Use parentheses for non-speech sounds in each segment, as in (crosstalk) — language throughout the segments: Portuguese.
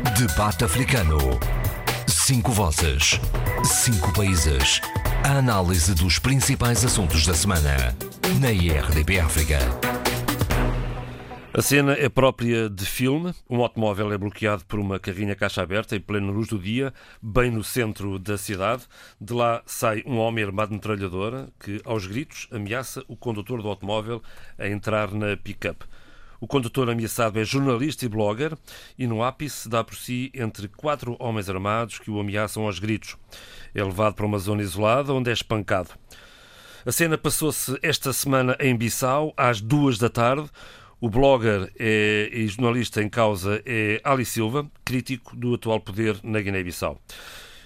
Debate Africano. Cinco vozes. Cinco países. A análise dos principais assuntos da semana. Na IRDP África. A cena é própria de filme. Um automóvel é bloqueado por uma carrinha caixa aberta em plena luz do dia, bem no centro da cidade. De lá sai um homem armado de metralhadora que, aos gritos, ameaça o condutor do automóvel a entrar na pick-up. O condutor ameaçado é jornalista e blogger e no ápice dá por si entre quatro homens armados que o ameaçam aos gritos. É levado para uma zona isolada onde é espancado. A cena passou-se esta semana em Bissau, às duas da tarde. O blogger é, e jornalista em causa é Ali Silva, crítico do atual poder na Guiné-Bissau.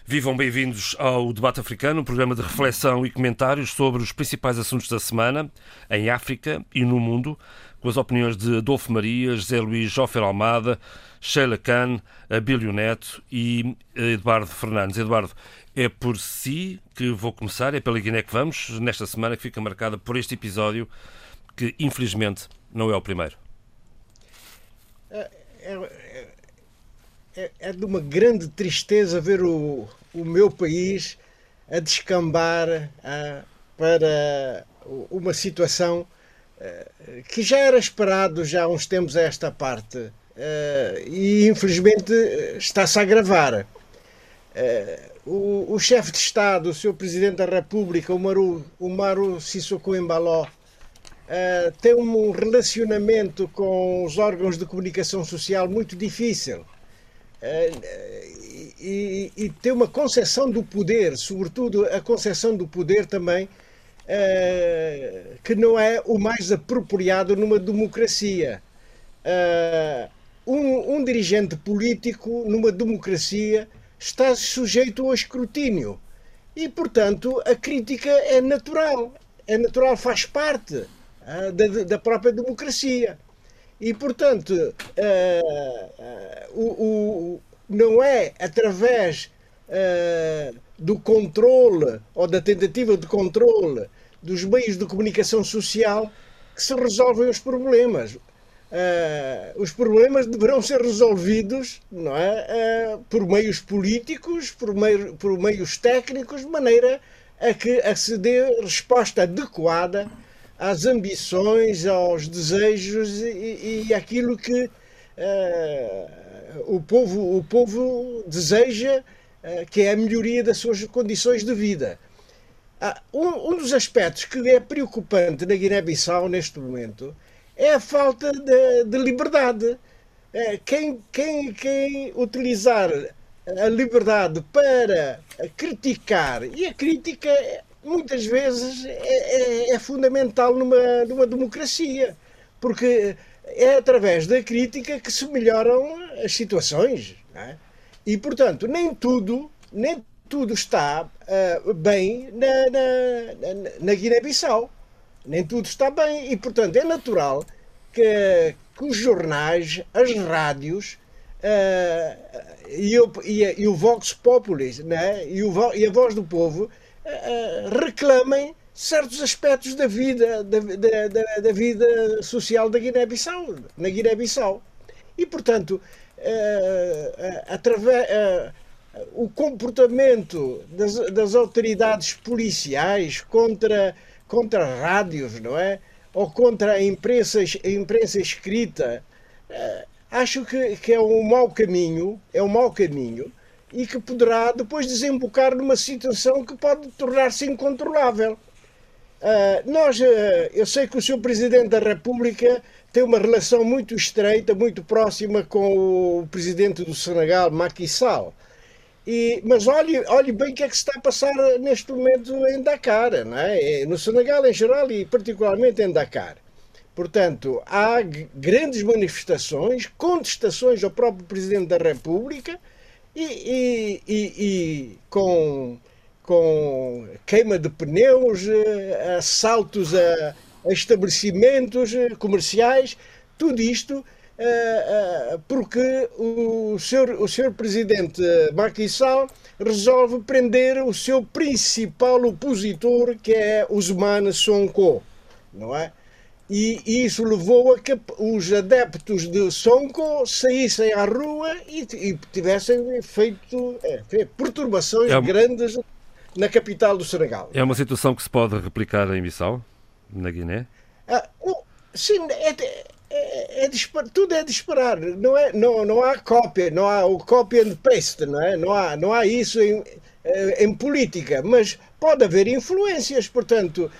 Vivam bem-vindos ao Debate Africano, um programa de reflexão e comentários sobre os principais assuntos da semana em África e no mundo, com as opiniões de Adolfo Maria, José Luís Jofer Almada, Sheila Khan, Abílio Neto e Eduardo Fernandes. Eduardo, é por si que vou começar, é pela Guiné que vamos, nesta semana que fica marcada por este episódio, que infelizmente não é o primeiro. É, é, é, é de uma grande tristeza ver o, o meu país a descambar para uma situação que já era esperado já há uns tempos a esta parte uh, e infelizmente está-se a agravar. O, o chefe de Estado, o Sr. Presidente da República, o Maru, Sissoko Embaló, tem um relacionamento com os órgãos de comunicação social muito difícil e, e, tem uma concepção do poder, sobretudo a concepção do poder também, uh, que não é o mais apropriado numa democracia. Uh, um, um, dirigente político numa democracia está sujeito ao escrutínio e, portanto, a crítica é natural, é natural, faz parte uh, da, da própria democracia. E, portanto, o, o, não é através uh, do controle ou da tentativa de controle dos meios de comunicação social que se resolvem os problemas. os problemas deverão ser resolvidos não é, por meios políticos, por, meio, por meios técnicos, de maneira a que a se dê resposta adequada às ambições, aos desejos e, e aquilo que uh, o, povo, o povo deseja, uh, que é a melhoria das suas condições de vida. Uh, um, um, dos aspectos que é preocupante na Guiné-Bissau neste momento é a falta de, de liberdade. Eh, quem, quem, quem utilizar a liberdade para criticar, e a crítica muitas vezes é, é, é, fundamental numa, numa democracia, porque é através da crítica que se melhoram as situações. É? E, portanto, nem tudo, nem tudo está uh, bem na, na, na, Guiné-Bissau. Nem tudo está bem. E, portanto, é natural que, que os jornais, as rádios, uh, e, o, e, e, o Vox Populi né? e, o, e a voz do povo uh, reclamem certos aspectos da vida, da, da, da vida social da Guiné-Bissau, na Guiné-Bissau. E, portanto, uh, através, o comportamento das, das, autoridades policiais contra, contra rádios, não é? Ou contra a imprensa, a imprensa escrita, acho que, que é um mau caminho, é um mau caminho, e que poderá depois desembocar numa situação que pode tornar-se incontrolável. Uh, nós, uh, eu sei que o Sr. Presidente da República tem uma relação muito estreita, muito próxima com o Presidente do Senegal, Macky Sall. E, mas olhe, olhe bem o que é que se está a passar neste momento em Dakar, não é? no Senegal em geral e particularmente em Dakar. Portanto, há grandes manifestações, contestações ao próprio Presidente da República, e, e, e, com, com queima de pneus, eh, assaltos a, a estabelecimentos eh, comerciais, tudo isto porque o senhor, o senhor presidente Macky Sall resolve prender o seu principal opositor, que é Ousmane Sonko, não é? E, isso levou a que os adeptos de Sonko saíssem à rua e, e tivessem feito é, perturbações é uma... grandes na capital do Senegal. É uma situação que se pode replicar em Bissau, na Guiné? Ah, sim, é, é, é tudo é disparar. Não, é, não, não há cópia, não há o copy and paste, não, é? não, há, não há isso em, eh, em política, mas pode haver influências, portanto,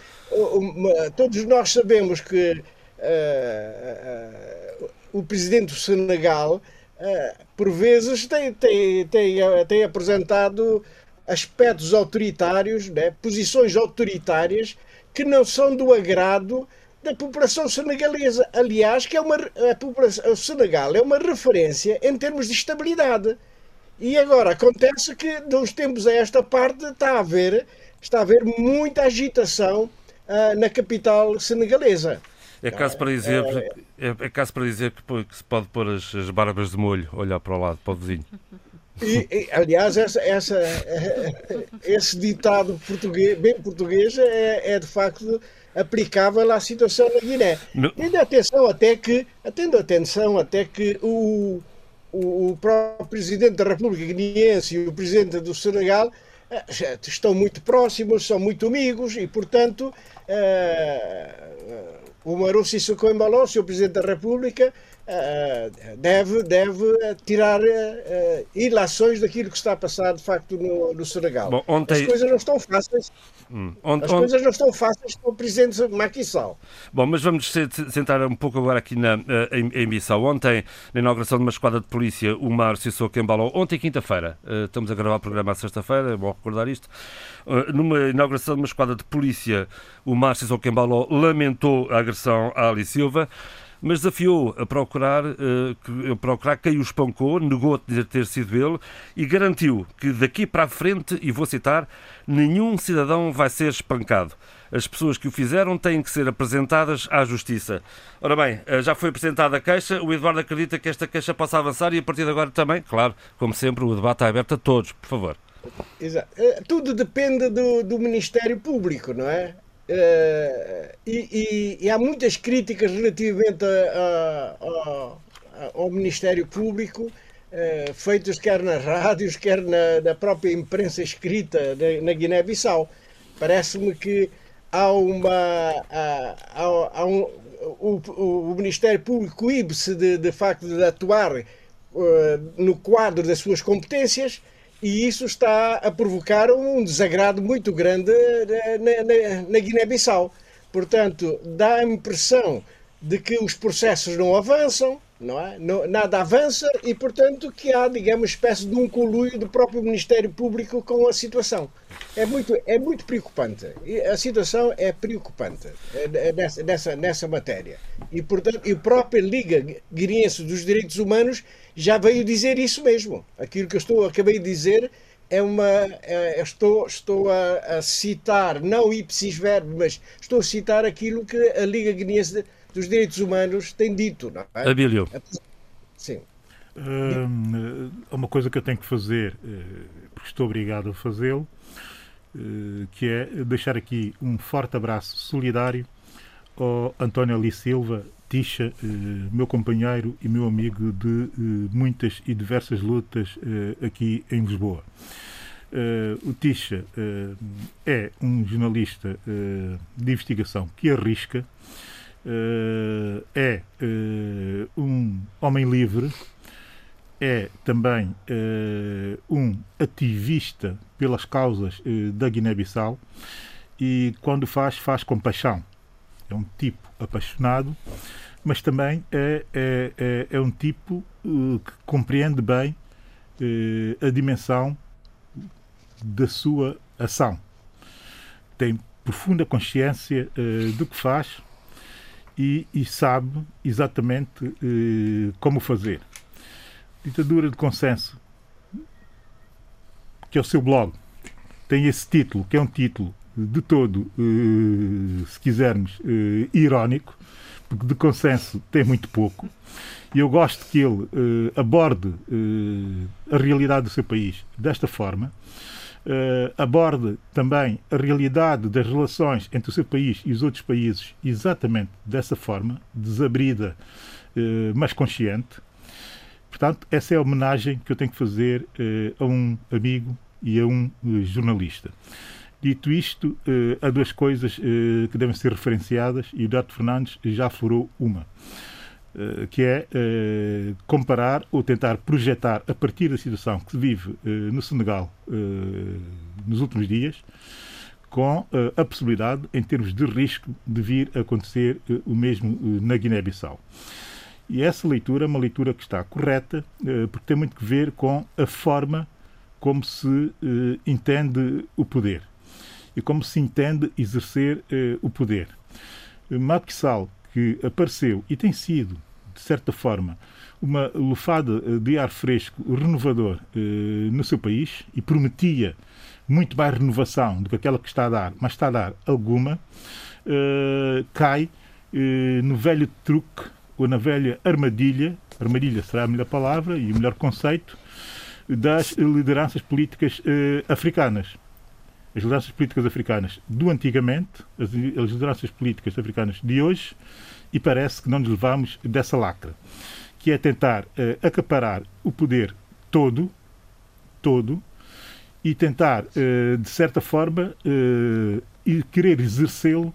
todos nós sabemos que uh, uh, o presidente do Senegal, uh, por vezes, tem, tem, tem, tem apresentado aspectos autoritários, né, posições autoritárias que não são do agrado da população senegalesa. Aliás, que é uma, a população, o Senegal é uma referência em termos de estabilidade. E agora acontece que, de uns tempos a esta parte, está a haver, está a haver muita agitação uh, na capital senegalesa. É caso para dizer, é, é, é caso para dizer que, que, se pode pôr as, as, barbas de molho, olhar para o lado, para o vizinho. E, e, aliás, essa, essa, (laughs) esse ditado português, bem português é, é de facto aplicável à situação na Guiné. Tendo atenção até que, tendo atenção até que o, o, o próprio Presidente da República Guineense e o Presidente do Senegal eh, estão muito próximos, são muito amigos e, portanto, uh, o Maru Sissoko Embalo, o Presidente da República, uh, deve, deve tirar uh, ilações daquilo que está a passar, de facto, no, no Senegal. Bom, ontem... As coisas não estão fáceis. Hum. As coisas não estão fáceis para o Presidente Sall. Bom, mas vamos sentar um pouco agora aqui na, em, em Bissau. Ontem, na inauguração de uma esquadra de polícia, o Mar Sissoko Embalo, ontem quinta-feira, estamos a gravar o programa à sexta-feira, é bom recordar isto, numa inauguração de uma esquadra de polícia, o Mar Sissoko Embalo lamentou a agressão a Ali Silva mas desafiou a procurar, uh, a procurar quem o espancou, negou dizer ter sido ele e garantiu que daqui para a frente, e vou citar, nenhum cidadão vai ser espancado. As pessoas que o fizeram têm que ser apresentadas à Justiça. Ora bem, eh, já foi apresentada a queixa, o Eduardo acredita que esta queixa possa avançar e a partir de agora também, claro, como sempre, o debate está aberto a todos, por favor. Exato. Eh, tudo depende do, do Ministério Público, não é? Uh, e, e, e, há muitas críticas relativamente a, a, a, ao Ministério Público, uh, feitas quer nas rádios, quer na, na própria imprensa escrita na, Guiné-Bissau. Parece-me que há uma. Há, um, o, o, Ministério Público coíbe-se de, de facto de atuar uh, no quadro das suas competências e isso está a provocar um desagrado muito grande na, na, na Guiné-Bissau. Portanto, dá a impressão de que os processos não avançam, não é? Não, nada avança e, portanto, que há, digamos, espécie de um conluio do próprio Ministério Público com a situação. É muito, é muito preocupante. A situação é preocupante é, é nessa, nessa, nessa matéria. E, portanto, e a própria Liga Guineense dos Direitos Humanos já veio dizer isso mesmo. Aquilo que eu estou, acabei de dizer é uma. É, estou estou a, a, citar, não ipsis verbo, mas estou a citar aquilo que a Liga Guineense dos Direitos Humanos tem dito. Não é? Abílio. Sim. Hum, uma coisa que eu tenho que fazer, eh, porque estou obrigado a fazê-lo, eh, que é deixar aqui um forte abraço solidário ao António Ali Silva, Tisha, eh, meu companheiro e meu amigo de eh, muitas e diversas lutas eh, aqui em Lisboa. o Tisha é um jornalista de investigação que arrisca, é um homem livre, é também um ativista pelas causas da Guiné-Bissau e quando faz, faz com paixão. É um tipo apaixonado mas também é, é, é, é um tipo uh, que compreende bem uh, a dimensão da sua ação. Tem profunda consciência uh, do que faz e, e sabe exatamente como fazer. Ditadura de Consenso, que é o seu blog, tem esse título, que é um título de todo, se quisermos, irónico, de consenso tem muito pouco. E eu gosto que ele uh, aborde uh, a realidade do seu país desta forma. uh, aborde também a realidade das relações entre o seu país e os outros países exatamente dessa forma, desabrida, mas consciente. Portanto, essa é a homenagem que eu tenho que fazer a um amigo e a um jornalista. Dito isto, há duas coisas que devem ser referenciadas e o Dato Fernandes já furou uma. Eh, que é comparar ou tentar projetar a partir da situação que se vive no Senegal nos últimos dias com a possibilidade, em termos de risco, de vir a acontecer o mesmo na Guiné-Bissau. E essa leitura é uma leitura que está correta, porque tem muito que ver com a forma como se entende o poder e como se entende exercer o poder. Sall que apareceu e tem sido, de certa forma, uma lufada de ar fresco, renovador eh, no seu país e prometia muito mais renovação do que aquela que está a dar, mas está a dar alguma, eh, cai eh, no velho truque ou na velha armadilha, armadilha será a melhor palavra e o melhor conceito, das lideranças políticas africanas as lideranças políticas africanas do antigamente, as, as lideranças políticas africanas de hoje, e parece que não nos levamos dessa lacra, que é tentar uh, acaparar o poder todo, todo, e tentar, uh, de certa forma, uh, e querer exercê-lo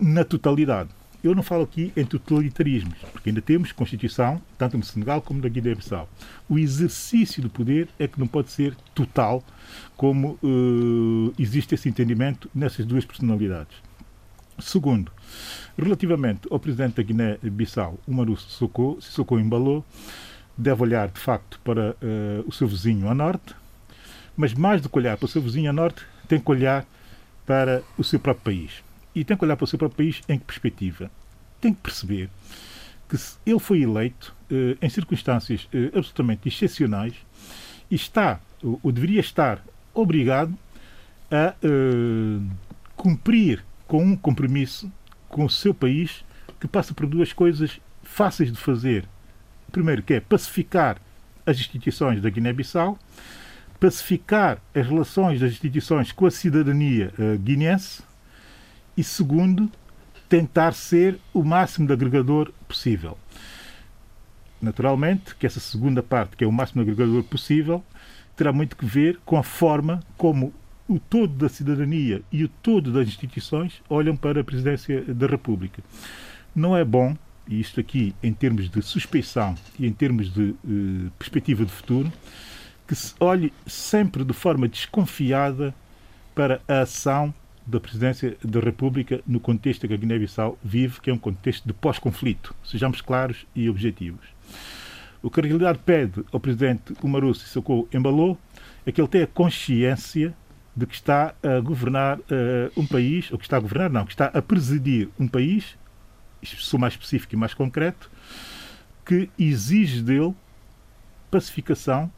na totalidade. Eu não falo aqui em totalitarismos, porque ainda temos Constituição, tanto no Senegal como na Guiné-Bissau. O exercício do poder é que não pode ser total, como uh, existe esse entendimento nessas duas personalidades. Segundo, relativamente ao presidente da Guiné-Bissau, Umaru Sissoko, Sissoko embalou, deve olhar de facto para uh, o seu vizinho a norte, mas mais do que olhar para o seu vizinho a norte, tem que olhar para o seu próprio país e tem que olhar para o seu próprio país em que perspectiva? Tem que perceber que ele foi eleito eh, em circunstâncias eh, absolutamente excepcionais e está, ou, ou deveria estar, obrigado a eh, cumprir com um compromisso com o seu país que passa por duas coisas fáceis de fazer. Primeiro, que é pacificar as instituições da Guiné-Bissau, pacificar as relações das instituições com a cidadania guineense e, segundo, tentar ser o máximo de agregador possível. Naturalmente que essa segunda parte, que é o máximo de agregador possível, terá muito que ver com a forma como o todo da cidadania e o todo das instituições olham para a presidência da República. Não é bom, e isto aqui em termos de suspeição e em termos de eh, perspectiva de futuro, que se olhe sempre de forma desconfiada para a ação da presidência da República no contexto que a Guiné-Bissau vive, que é um contexto de pós-conflito. Sejamos claros e objetivos. O que a realidade pede ao presidente Umaru Sissoko Embalou é que ele tenha consciência de que está a governar uh, um país, ou que está a governar, não, que está a presidir um país, sou mais específico e mais concreto, que exige dele pacificação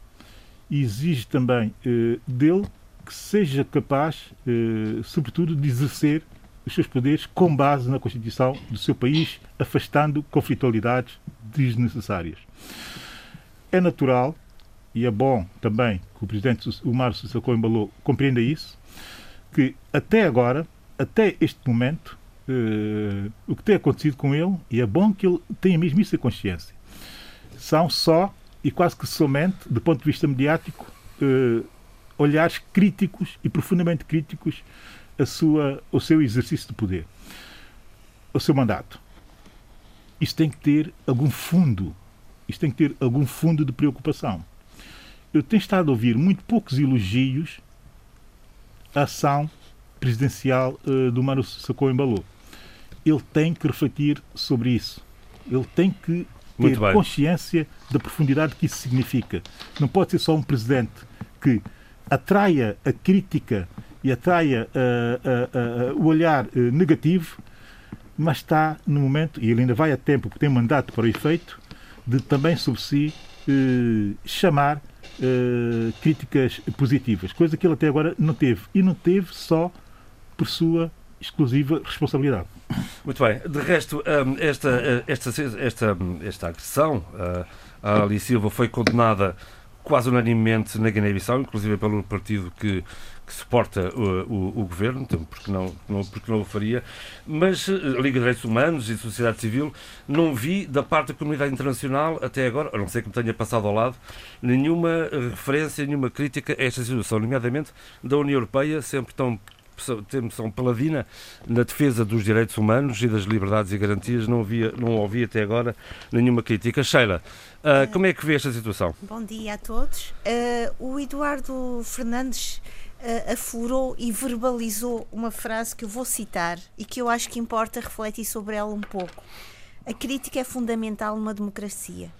e exige também uh, dele que seja capaz, eh, sobretudo, de exercer os seus poderes com base na Constituição do seu país, afastando conflitualidades desnecessárias. É natural e é bom também que o presidente Omar Sissoko Embalou compreenda isso, que até agora, até este momento, eh, o que tem acontecido com ele, e é bom que ele tenha mesmo isso em consciência, são só e quase que somente, do ponto de vista mediático, eh, olhares críticos e profundamente críticos a sua, ao seu exercício de poder, ao seu mandato. Isso tem que ter algum fundo, isso tem que ter algum fundo de preocupação. Eu tenho estado a ouvir muito poucos elogios à ação presidencial uh, do Mano Sacou Embalou. Ele tem que refletir sobre isso. Ele tem que ter consciência da profundidade que isso significa. Não pode ser só um presidente que atraia a crítica e atraia uh, uh, uh, o olhar negativo, mas está no momento, e ele ainda vai a tempo, porque tem mandato para o efeito, de também sobre si chamar críticas positivas, coisa que ele até agora não teve. E não teve só por sua exclusiva responsabilidade. Muito bem. De resto, esta, esta, esta, esta agressão, a Ali Silva foi condenada quase unanimemente na Guiné-Bissau, inclusive pelo partido que, que suporta o, o, o, governo, então, porque não, não, porque não o faria, mas a eh, Liga de Direitos Humanos e Sociedade Civil não vi da parte da comunidade internacional até agora, a não ser que me tenha passado ao lado, nenhuma referência, nenhuma crítica a esta situação, nomeadamente da União Europeia, sempre tão são paladina na defesa dos direitos humanos e das liberdades e garantias. Não, havia, não ouvi até agora nenhuma crítica. Sheila, uh, como é que vê esta situação? Bom dia a todos. Uh, o Eduardo Fernandes uh, aflorou e verbalizou uma frase que eu vou citar e que eu acho que importa refletir sobre ela um pouco. A crítica é fundamental numa democracia.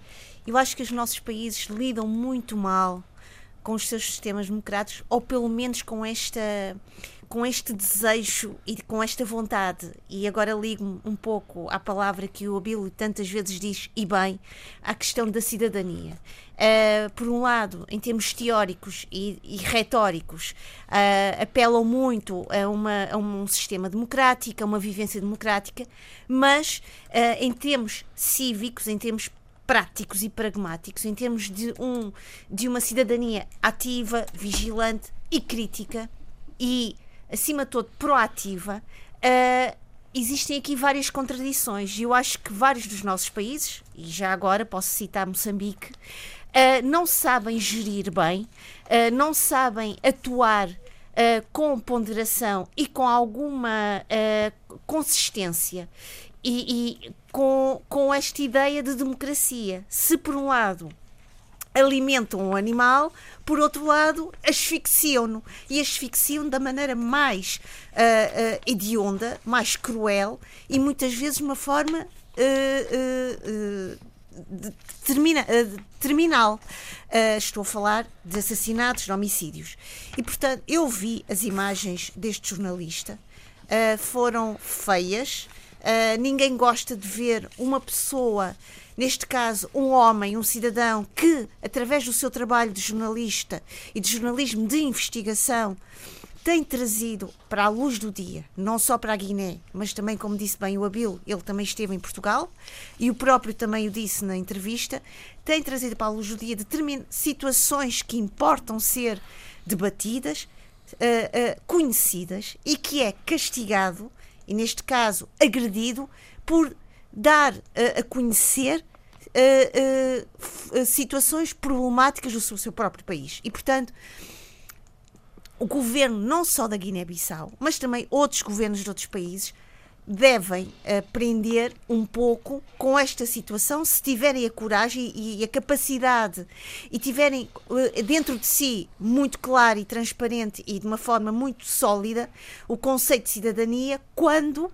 Eu acho que os nossos países lidam muito mal com os seus sistemas democráticos, ou pelo menos com esta com este desejo e com esta vontade, e agora ligo-me um pouco à palavra que o Abílio tantas vezes diz, e bem, à questão da cidadania. Uh, por um lado, em termos teóricos e, e retóricos, uh, apelam muito a, uma, a, um sistema democrático, a uma vivência democrática, mas uh, em termos cívicos, em termos práticos e pragmáticos, em termos de, um, de uma cidadania ativa, vigilante e crítica e acima de tudo, proativa, uh, existem aqui várias contradições. E eu acho que vários dos nossos países, e já agora posso citar Moçambique, uh, não sabem gerir bem, uh, não sabem atuar com ponderação e com alguma consistência. E, e com, com esta ideia de democracia. Se, por um lado, alimentam o animal, por outro lado, asfixiam-no. E asfixiam da maneira mais uh, uh, hedionda, mais cruel e muitas vezes uma forma uh, termina, terminal. estou a falar de assassinatos, de homicídios. E, portanto, eu vi as imagens deste jornalista, foram feias. ninguém gosta de ver uma pessoa neste caso, um homem, um cidadão que, através do seu trabalho de jornalista e de jornalismo de investigação, tem trazido para a luz do dia, não só para a Guiné, mas também, como disse bem o Abil, ele também esteve em Portugal e o próprio também o disse na entrevista, tem trazido para a luz do dia situações que importam ser debatidas, uh, uh, conhecidas e que é castigado, e neste caso agredido, por dar uh, a conhecer situações problemáticas do seu, seu próprio país. E, portanto, o governo, não só da Guiné-Bissau, mas também outros governos de outros países, devem aprender um pouco com esta situação, se tiverem a coragem e a capacidade e tiverem dentro de si muito claro e transparente e de uma forma muito sólida o conceito de cidadania quando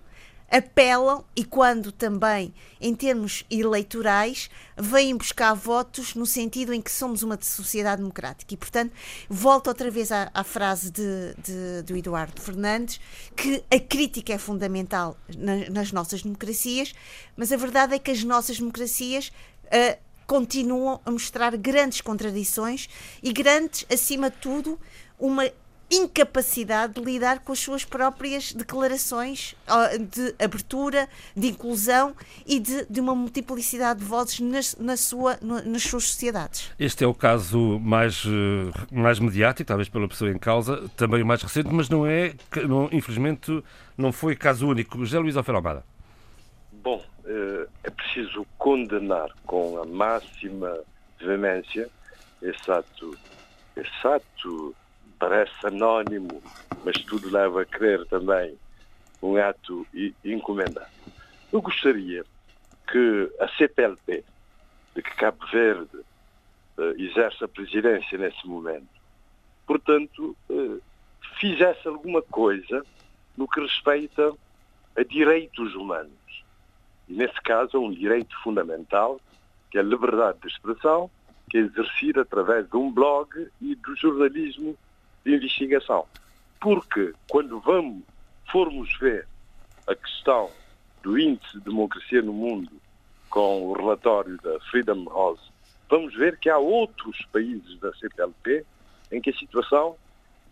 apelam e quando também, em termos eleitorais, vêm buscar votos no sentido em que somos uma sociedade democrática. E, portanto, volto outra vez à, à frase de, de, do Eduardo Fernandes, que a crítica é fundamental na, nas nossas democracias, mas a verdade é que as nossas democracias. Uh, continuam a mostrar grandes contradições e grandes, acima de tudo, uma incapacidade de lidar com as suas próprias declarações de abertura, de inclusão e de, de uma multiplicidade de vozes nas, na sua, nas suas sociedades. Este é o caso mais, eh, mais mediático, talvez pela pessoa em causa, também o mais recente, mas não é, não, infelizmente, não foi caso único. José Luís Alfredo Almada. Bom, eh, é preciso condenar com a máxima veemência esse ato, esse ato parece anónimo, mas tudo leva a crer também um ato encomendado. Eu gostaria que a CPLP, de que Cabo Verde uh, exerce a presidência nesse momento, portanto, uh, fizesse alguma coisa no que respeita a direitos humanos. E nesse caso, é um direito fundamental, que é a liberdade de expressão, que é exercida através de um blog e do jornalismo de investigação. Porque quando vamos, formos ver a questão do índice de democracia no mundo com o relatório da Freedom House, vamos ver que há outros países da CPLP em que a situação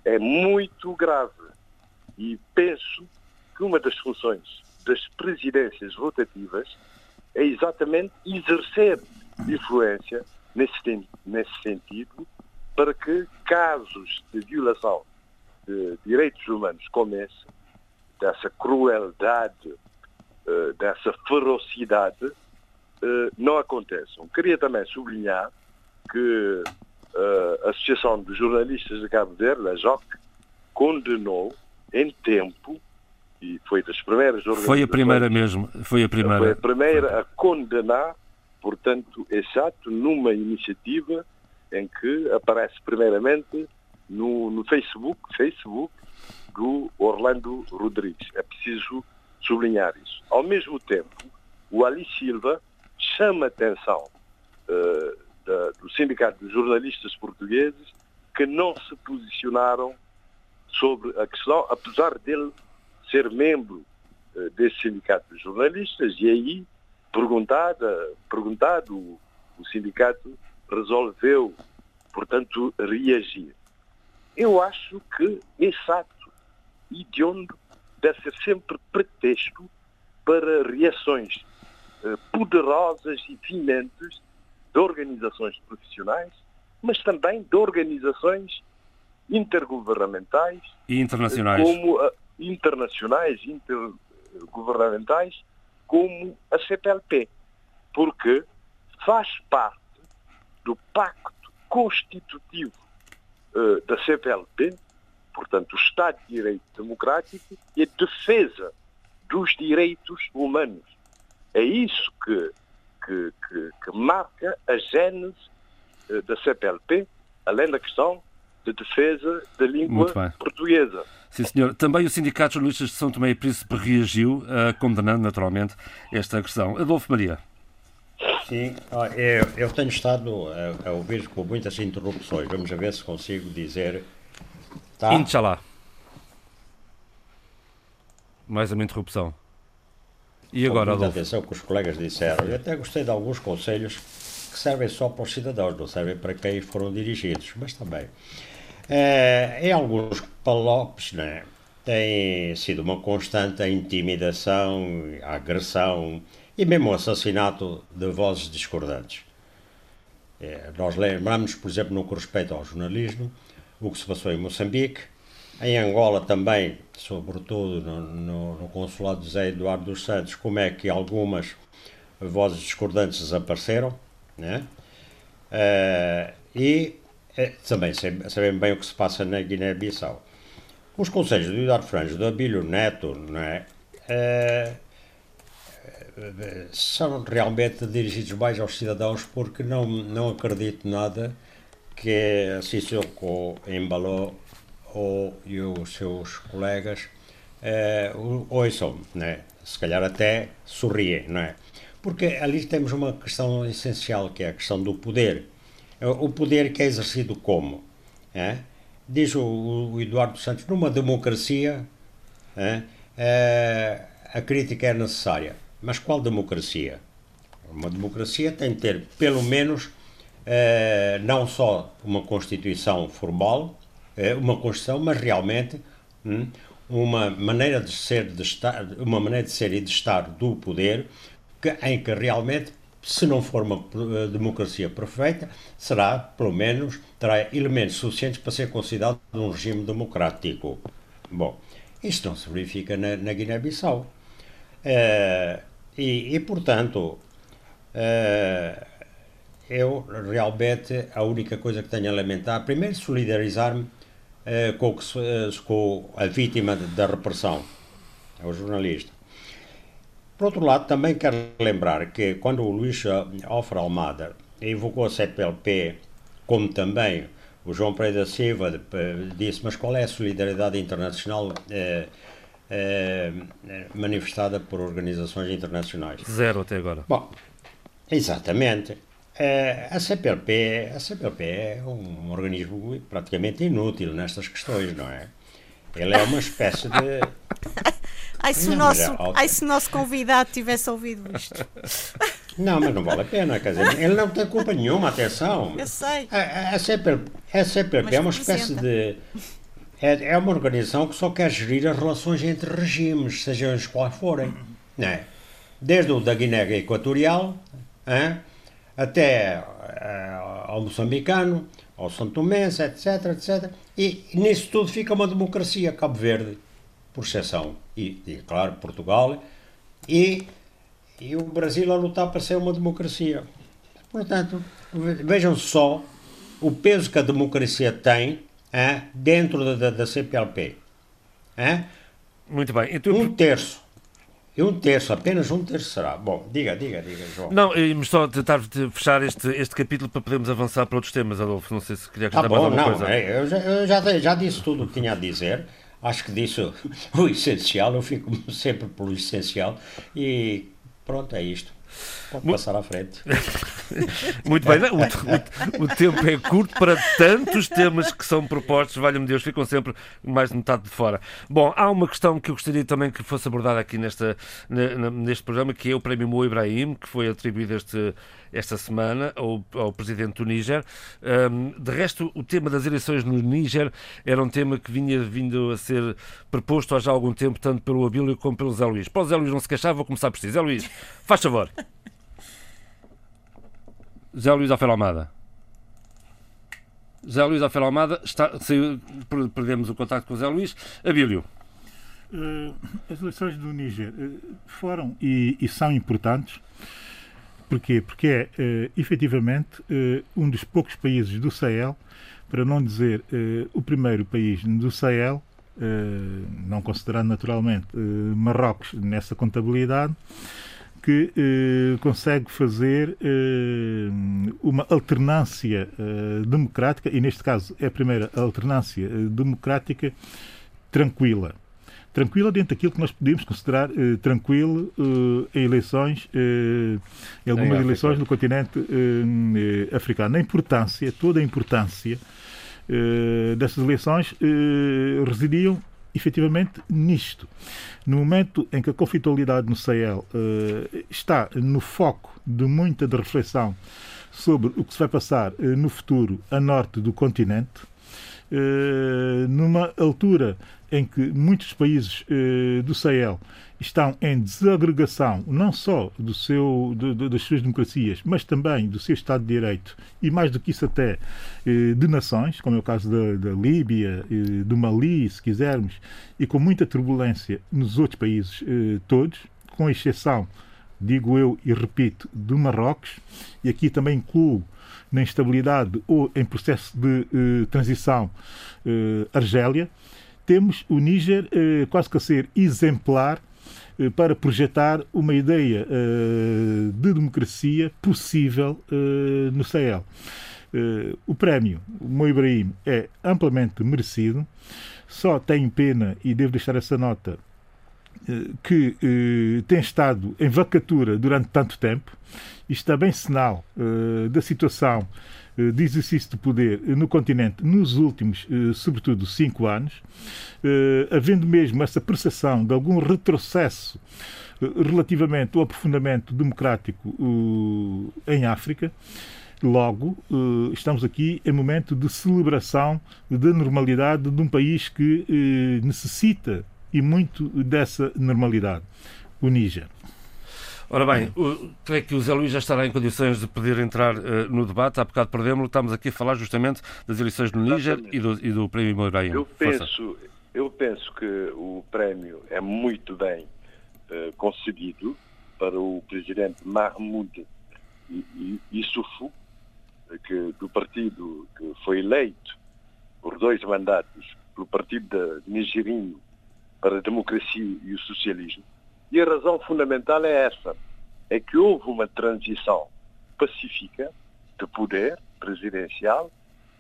é muito grave. E penso que uma das funções das presidências rotativas é exatamente exercer influência nesse, nesse sentido para que casos de violação de direitos humanos como esse, dessa crueldade, uh, dessa ferocidade, uh, não aconteçam. Queria também sublinhar que uh, a Associação de Jornalistas de Cabo Verde, a JOC, condenou em tempo e foi das primeiras Foi a primeira mesmo, foi a primeira. Foi a primeira a condenar, portanto, esse ato numa iniciativa em que aparece primeiramente no, no Facebook, Facebook do Orlando Rodrigues. É preciso sublinhar isso. Ao mesmo tempo, o Ali Silva chama a atenção uh, da, do Sindicato de Jornalistas Portugueses que não se posicionaram sobre a questão, apesar dele ser membro uh, desse sindicato de jornalistas, e aí, perguntada, perguntado, o, o sindicato resolveu, portanto, reagir. Eu acho que esse ato hediondo deve ser sempre pretexto para reações uh, poderosas e vimentes de organizações profissionais, mas também de organizações intergovernamentais e internacionais, como a, internacionais, intergovernamentais, como a CPLP, porque faz parte do pacto constitutivo uh, da CPLP, portanto, o Estado de Direito Democrático e a defesa dos direitos humanos. É isso que, que, que, que marca a gênese uh, da CPLP, além da questão de defesa da língua portuguesa. Sim, senhor. Também o Sindicato de Jornalistas de São Tomé e Príncipe reagiu, uh, condenando naturalmente esta agressão. Adolfo Maria. Sim, eu, eu tenho estado a, a, ouvir com muitas interrupções. Vamos ver se consigo dizer. Tá? Inshallah. Mais uma interrupção. E agora, Adolfo? atenção que os colegas disseram. Eu até gostei de alguns conselhos que servem só para os cidadãos, não servem para quem foram dirigidos, mas também. É, em alguns palopes, né, tem sido uma constante a intimidação, a agressão e mesmo o assassinato de vozes discordantes. É, nós lembramos, por exemplo, no que respeita ao jornalismo, o que se passou em Moçambique, em Angola também, sobretudo no, no, no consulado de José Eduardo dos Santos, como é que algumas vozes discordantes desapareceram, né? Uh, e é, também sabemos bem o que se passa na Guiné-Bissau. Os conselhos do Eduardo Franjo, do Abílio Neto, não é? é? São realmente dirigidos mais aos cidadãos porque não, não acredito nada que Sissoko embalou ou e os seus colegas é, ouçam, né? se calhar até sorriem, não é? Porque ali temos uma questão essencial que é a questão do poder é o poder que é exercido como? É? Diz o, o, Eduardo Santos, numa democracia é, é, a crítica é necessária. Mas qual democracia? Uma democracia tem de ter, pelo menos, é, não só uma Constituição formal, é, uma Constituição, mas realmente hum, uma maneira de ser, de estar, uma maneira de ser e de estar do poder que, em que realmente se não for uma uh, democracia perfeita, será, pelo menos, terá elementos suficientes para ser considerado um regime democrático. Bom, isto não se verifica na, na Guiné-Bissau. Uh, e, e, portanto, uh, eu realmente a única coisa que tenho a lamentar, primeiro, solidarizar-me com, com, a vítima da repressão, é o jornalista. Por outro lado, também quero lembrar que quando o Luís Alfra Almada invocou a CPLP, como também o João Pereira Silva disse, mas qual é a solidariedade internacional eh, eh, manifestada por organizações internacionais? Zero até agora. Bom, exatamente. Eh, a, CPLP, a CPLP é um organismo praticamente inútil nestas questões, não é? Ele é uma espécie de (laughs) Ai, se, o nosso, é ai, se o nosso convidado tivesse ouvido isto. (laughs) Não, mas não vale a pena, quer dizer, ele não tem culpa nenhuma, atenção. Eu sei. A, a, CPLP, a CPLP é uma espécie de. É, é uma organização que só quer gerir as relações entre regimes, sejam eles quais forem. Não é? Desde o da Guiné Equatorial, até ao moçambicano, ao São Tomense, etc, etc. E nisso tudo fica uma democracia, Cabo Verde, por exceção. E, e claro, Portugal. E, e o Brasil a lutar para ser uma democracia. Portanto, vejam só o peso que a democracia tem hein, dentro da, da, CPLP. Hein? Muito bem. Então, um terço e um terço, apenas um terço será. Bom, diga, diga, diga, João. Não, íamos só tentar fechar este, este capítulo para podermos avançar para outros temas, Adolfo. Não sei se queria acrescentar ah, bom, mais alguma não, coisa. É, eu, já, eu já, já disse tudo o que tinha a dizer. Acho que disse o, (laughs) o essencial. Eu fico (laughs) sempre pelo essencial. E pronto, é isto. Pode passar à frente. (laughs) Muito bem. O, o, o, tempo é curto para tantos temas que são propostos, valha-me Deus, ficam sempre mais de metade de fora. Bom, há uma questão que eu gostaria também que fosse abordada aqui nesta, neste programa, que é o Prémio Mo Ibrahim, que foi atribuído este, esta semana ao, ao presidente do Níger. Um, de resto, o tema das eleições no Níger era um tema que vinha vindo a ser proposto há já algum tempo, tanto pelo Abílio como pelo Zé Luís. Para o Zé Luís não se queixava, vou começar por si. Zé Luís, faz favor. Zé Luís Alfeira Almada. Zé Luís Alfeira Almada, está, saiu, perdemos o contato com o Zé Luís. Abílio. Uh, as eleições do Níger uh, foram e, e, são importantes. Porquê? Porque é uh, efetivamente uh, um dos poucos países do Sahel, para não dizer o primeiro país do Sahel, não considerando naturalmente Marrocos nessa contabilidade, que eh, consegue fazer eh, uma alternância eh, democrática, e neste caso é a primeira alternância eh, democrática tranquila. Tranquila dentro daquilo que nós podemos considerar eh, tranquilo eh, em eleições, em algumas eleições no continente africano. A importância, toda a importância dessas eleições residiam efetivamente nisto. No momento em que a conflitualidade no Sahel uh, está no foco de muita de reflexão sobre o que se vai passar uh, no futuro a norte do continente, uh, numa altura em que muitos países do Sahel estão em desagregação não só do seu, de, de, das suas democracias, mas também do seu Estado de Direito e, mais do que isso, até eh, de nações, como é o caso da, da Líbia, eh, do Mali, se quisermos, e com muita turbulência nos outros países eh, todos, com exceção, digo eu e repito, do Marrocos, e aqui também incluo na instabilidade ou em processo de eh, transição eh, Argélia, temos o Níger eh, quase que a ser exemplar eh, para projetar uma ideia eh, de democracia possível eh, no Sahel. O prémio Mo Ibrahim é amplamente merecido, só tenho pena, e devo deixar essa nota, que tem estado em vacatura durante tanto tempo. Isto é bem sinal da situação eh, de exercício de poder no continente nos últimos, eh, sobretudo, cinco anos, eh, havendo mesmo essa percepção de algum retrocesso relativamente ao aprofundamento democrático em África. Logo, estamos aqui em momento de celebração da normalidade de um país que necessita e muito dessa normalidade, o Níger. Ora bem, creio que o Zé Luís já estará em condições de poder entrar uh, no debate. Há bocado perdemos estamos aqui a falar justamente das eleições no Níger e do, e do Prémio Moraim. Eu penso, eu penso que o prémio é muito bem uh, concebido para o presidente Mahmoud Issoufou, que, do partido que foi eleito por dois mandatos pelo Partido Nigerinho para a Democracia e o Socialismo e a razão fundamental é essa: é que houve uma transição pacífica de poder presidencial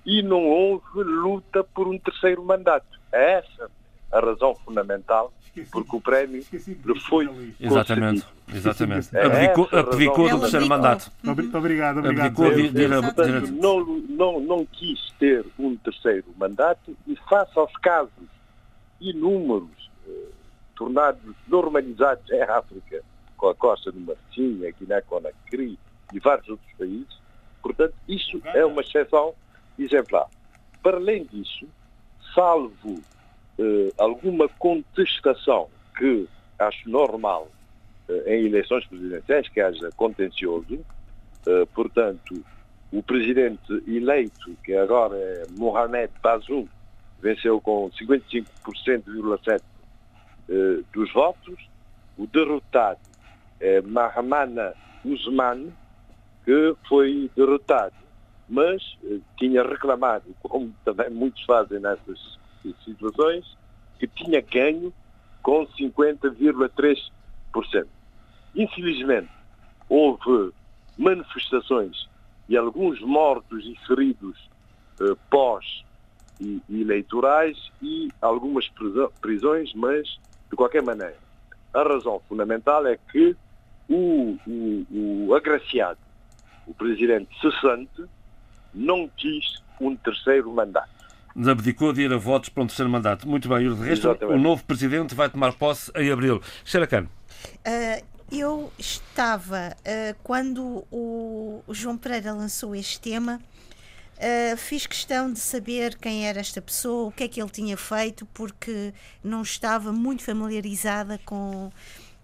e não houve luta por um terceiro mandato. É essa a razão fundamental porque o prémio lhe foi Exatamente, exatamente. É abdicou, abdicou do terceiro mandato. Muito obrigado, obrigado. Abdicou de, de, de, não, não, não quis ter um terceiro mandato e face aos casos inúmeros tornados normalizados em África, com a Costa do Marfim, a Guiné-Conakry e vários outros países. Portanto, isso é uma exceção exemplar. Para além disso, salvo eh, alguma contestação que acho normal eh, em eleições presidenciais, que haja contencioso, Uh, portanto, o presidente eleito, que agora é Mohamed Bazoum, venceu com 55,7% uh, dos votos. O derrotado é Mahamana Usman, que foi derrotado, mas uh, tinha reclamado, como também muitos fazem nessas situações, que tinha ganho com 50,3%. Infelizmente, houve manifestações e alguns mortos e feridos eh, pós-eleitorais e algumas prisões, mas, de qualquer maneira, a razão fundamental é que o, o, o agraciado, o presidente cessante, não quis um terceiro mandato abdicou de ir a votos para um terceiro mandato. Muito bem, e de resto, Exatamente. o novo presidente vai tomar posse em abril. Xeracan. Uh, eu estava, uh, quando o, João Pereira lançou este tema, uh, fiz questão de saber quem era esta pessoa, o que é que ele tinha feito, porque não estava muito familiarizada com.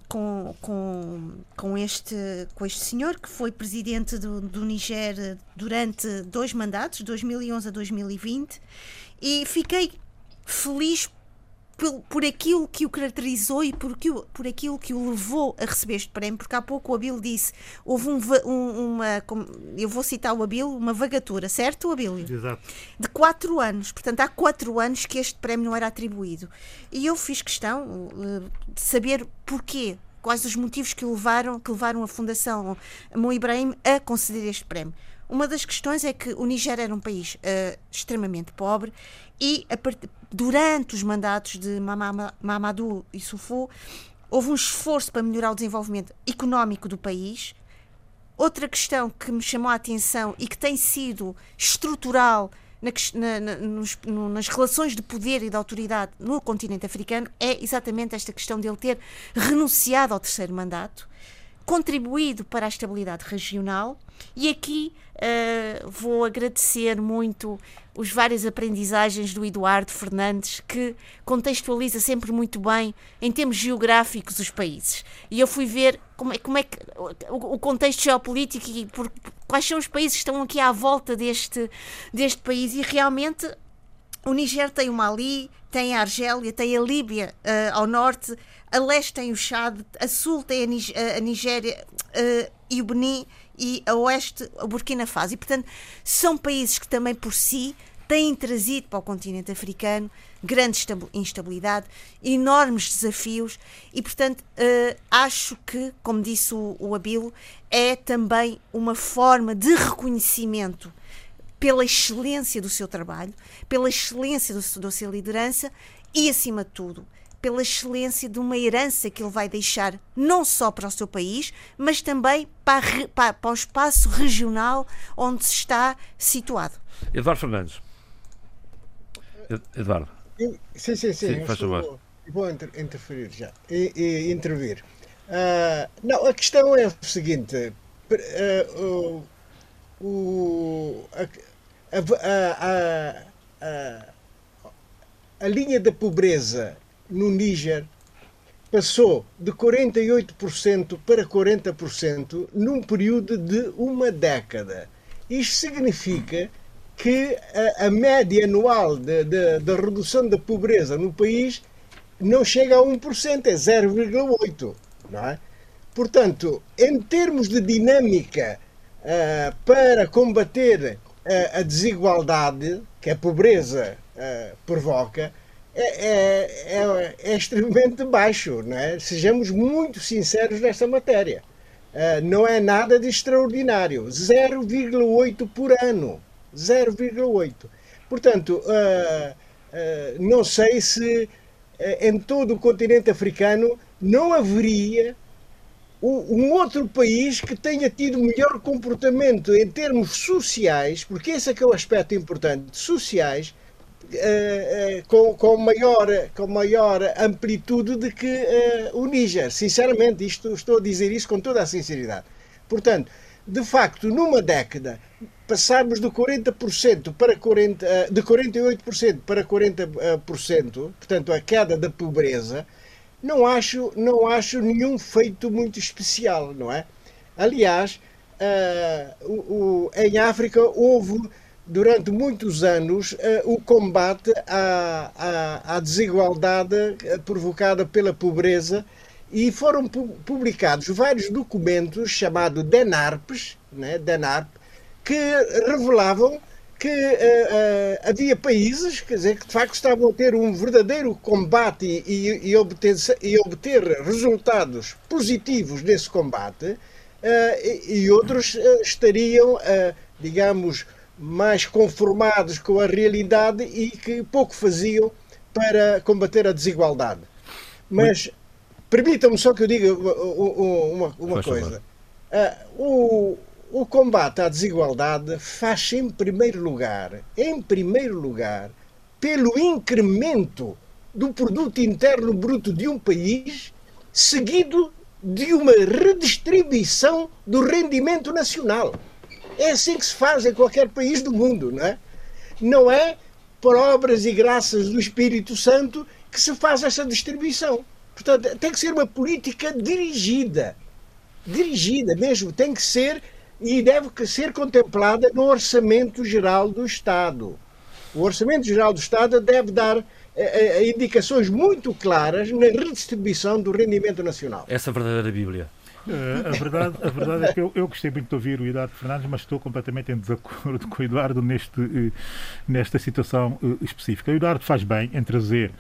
Com, com, com, este, com este senhor que foi presidente do, do Niger durante dois mandatos, 2011 a 2020, e fiquei feliz por, por aquilo que o caracterizou e por, que, por aquilo que o levou a receber este prémio, porque há pouco o Abílio disse, houve um, um, uma, eu vou citar o Abílio, uma vagatura, certo, Abílio? Exato. De quatro anos, portanto há quatro anos que este prémio não era atribuído. E eu fiz questão uh, de saber porquê, quais os motivos que levaram, que levaram a Fundação Mo Ibrahim a conceder este prémio. Uma das questões é que o Niger era um país uh, extremamente pobre e part... durante os mandatos de Mamadou Issoufou houve um esforço para melhorar o desenvolvimento económico do país. Outra questão que me chamou a atenção e que tem sido estrutural na, na, nos, no, nas relações de poder e de autoridade no continente africano é exatamente esta questão de ele ter renunciado ao terceiro mandato, contribuído para a estabilidade regional e aqui uh, vou agradecer muito os várias aprendizagens do Eduardo Fernandes, que contextualiza sempre muito bem, em termos geográficos, os países. E eu fui ver como é, como é que o, o contexto geopolítico e por, quais são os países que estão aqui à volta deste, deste país. E realmente o Niger tem o Mali, tem a Argélia, tem a Líbia uh, ao norte, a leste tem o Chad, a sul tem a, a Nigéria uh, e o Benin e a oeste a Burkina Faso. E, portanto, são países que também por si têm trazido para o continente africano grande instabilidade, enormes desafios e, portanto, acho que, como disse o, o Abilo, é também uma forma de reconhecimento pela excelência do seu trabalho, pela excelência do, da sua liderança e, acima de tudo, pela excelência de uma herança que ele vai deixar não só para o seu país, mas também para, para, para o espaço regional onde se está situado. Eduardo Fernandes. Eduardo. Sim, sim, sim. sim faz favor. Vou, vou interferir já. E, e intervir. Uh, não, a questão é o seguinte. Uh, o, a, a, a, a, linha da pobreza no Níger passou de 48% para 40% num período de uma década. Isto significa que a, a média anual da redução da pobreza no país não chega a 1%, é 0,8%. Não é? Portanto, em termos de dinâmica uh, para combater a desigualdade que a pobreza uh, provoca, é, é, é, é, extremamente baixo. Não é? Sejamos muito sinceros nesta matéria. Uh, não é nada de extraordinário. 0,8 por ano. 0,8. Portanto, uh, não sei se em todo o continente africano não haveria um outro país que tenha tido melhor comportamento em termos sociais, porque esse é que é o aspecto importante, sociais, Uh, uh, com, com, maior, com maior amplitude do que uh, o Níger. Sinceramente, isto, estou a dizer isso com toda a sinceridade. Portanto, de facto, numa década, passarmos de 40% para 40%, de 48% para 40%, portanto, a queda da pobreza, não acho, não acho nenhum feito muito especial, não é? Aliás, uh, o, o, em África houve durante muitos anos uh, o combate à, à, à, desigualdade provocada pela pobreza e foram pu publicados vários documentos chamados DENARPs, né, DENARP, que revelavam que uh, uh, havia países quer dizer, que de facto estavam a ter um verdadeiro combate e, e, obter, e obter, resultados positivos nesse combate, uh, e, e, outros estariam, digamos, mais conformados com a realidade e que pouco faziam para combater a desigualdade. Mas permitam-me só que eu diga uma, uma coisa. o o combate à desigualdade faz-se em primeiro lugar, em primeiro lugar, pelo incremento do produto interno bruto de um país, seguido de uma redistribuição do rendimento nacional. É assim que se faz em qualquer país do mundo, não é? Não é por obras e graças do Espírito Santo que se faz essa distribuição. Portanto, tem que ser uma política dirigida. Dirigida mesmo, tem que ser e deve ser contemplada no Orçamento Geral do Estado. O Orçamento Geral do Estado deve dar eh, eh, indicações muito claras na redistribuição do rendimento nacional. Essa é a verdadeira Bíblia. Uh, a, verdade, a verdade é que eu, eu, gostei muito de ouvir o Eduardo Fernandes, mas estou completamente em desacordo (laughs) com o Eduardo neste, uh, nesta situação uh, específica. O Eduardo faz bem em trazer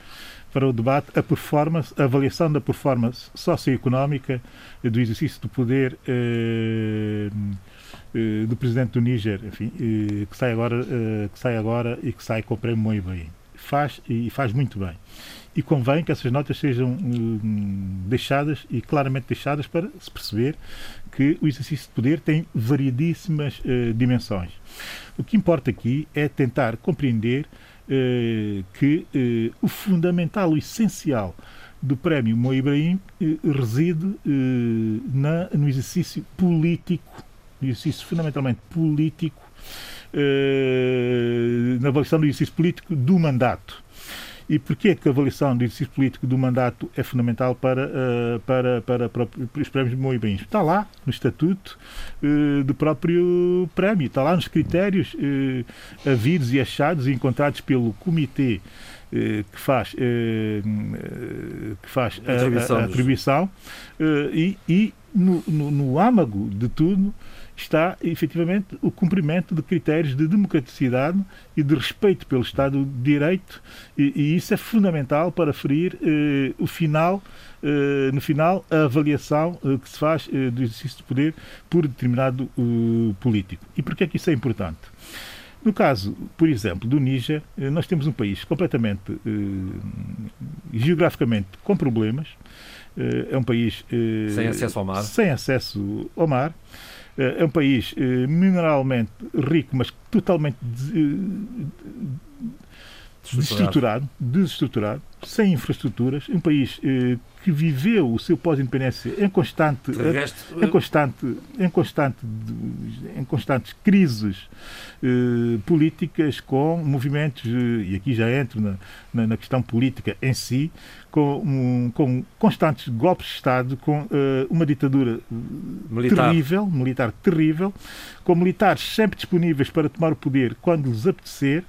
para o debate a performance, a avaliação da performance socioeconómica do exercício do poder eh, do presidente do Níger, enfim, eh, que sai agora, eh, que sai agora e que sai com o prémio Moibaí. Faz e faz muito bem. E convém que essas notas sejam deixadas e claramente deixadas para se perceber que o exercício de poder tem variedíssimas dimensões. O que importa aqui é tentar compreender que o fundamental, o essencial do prémio Mo Ibrahim reside na, no exercício político exercício fundamentalmente político, eh, na avaliação do exercício político do mandato. E porquê que a avaliação do exercício político do mandato é fundamental para, uh, para, para, para, os prémios de Moibins? Está lá no estatuto uh, do próprio prémio, está lá nos critérios uh, havidos e achados e encontrados pelo comitê que faz, que faz a, a, a atribuição e, e no, no, no âmago de tudo está efetivamente o cumprimento de critérios de democraticidade e de respeito pelo Estado de Direito, e, e isso é fundamental para ferir eh, o final, eh, no final, a avaliação eh, que se faz eh, do exercício de poder por determinado eh, político. E porquê é que isso é importante? No caso, por exemplo, do Níger, eh, nós temos um país completamente geograficamente com problemas. É um país sem acesso ao mar. Sem acesso ao mar é um país eh, mineralmente rico, mas totalmente desestruturado, desestruturado, sem infraestruturas, um país eh, que viveu o seu pós-independência em constante, em constante, em constante, em constantes crises eh, políticas com movimentos e aqui já entro na, na, na questão política em si, com, um, com constantes golpes de Estado, com uh, uma ditadura militar. terrível, militar terrível, com militares sempre disponíveis para tomar o poder quando lhes apetecer,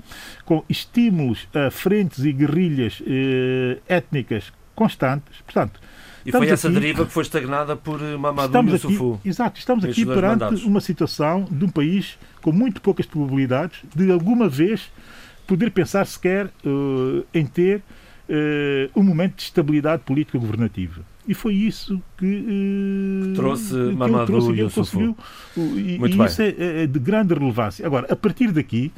com estímulos a frentes e guerrilhas uh, étnicas constantes. Portanto, e foi essa aqui, deriva que foi estagnada por Mamadou Yusufu. Exato, estamos aqui perante mandatos. uma situação de um país com muito poucas probabilidades de alguma vez poder pensar sequer uh, em ter uh, um momento de estabilidade política governativa. E foi isso que uh, trouxe Mamadou Yusufu. E, e isso é, é, de grande relevância. Agora, a partir daqui,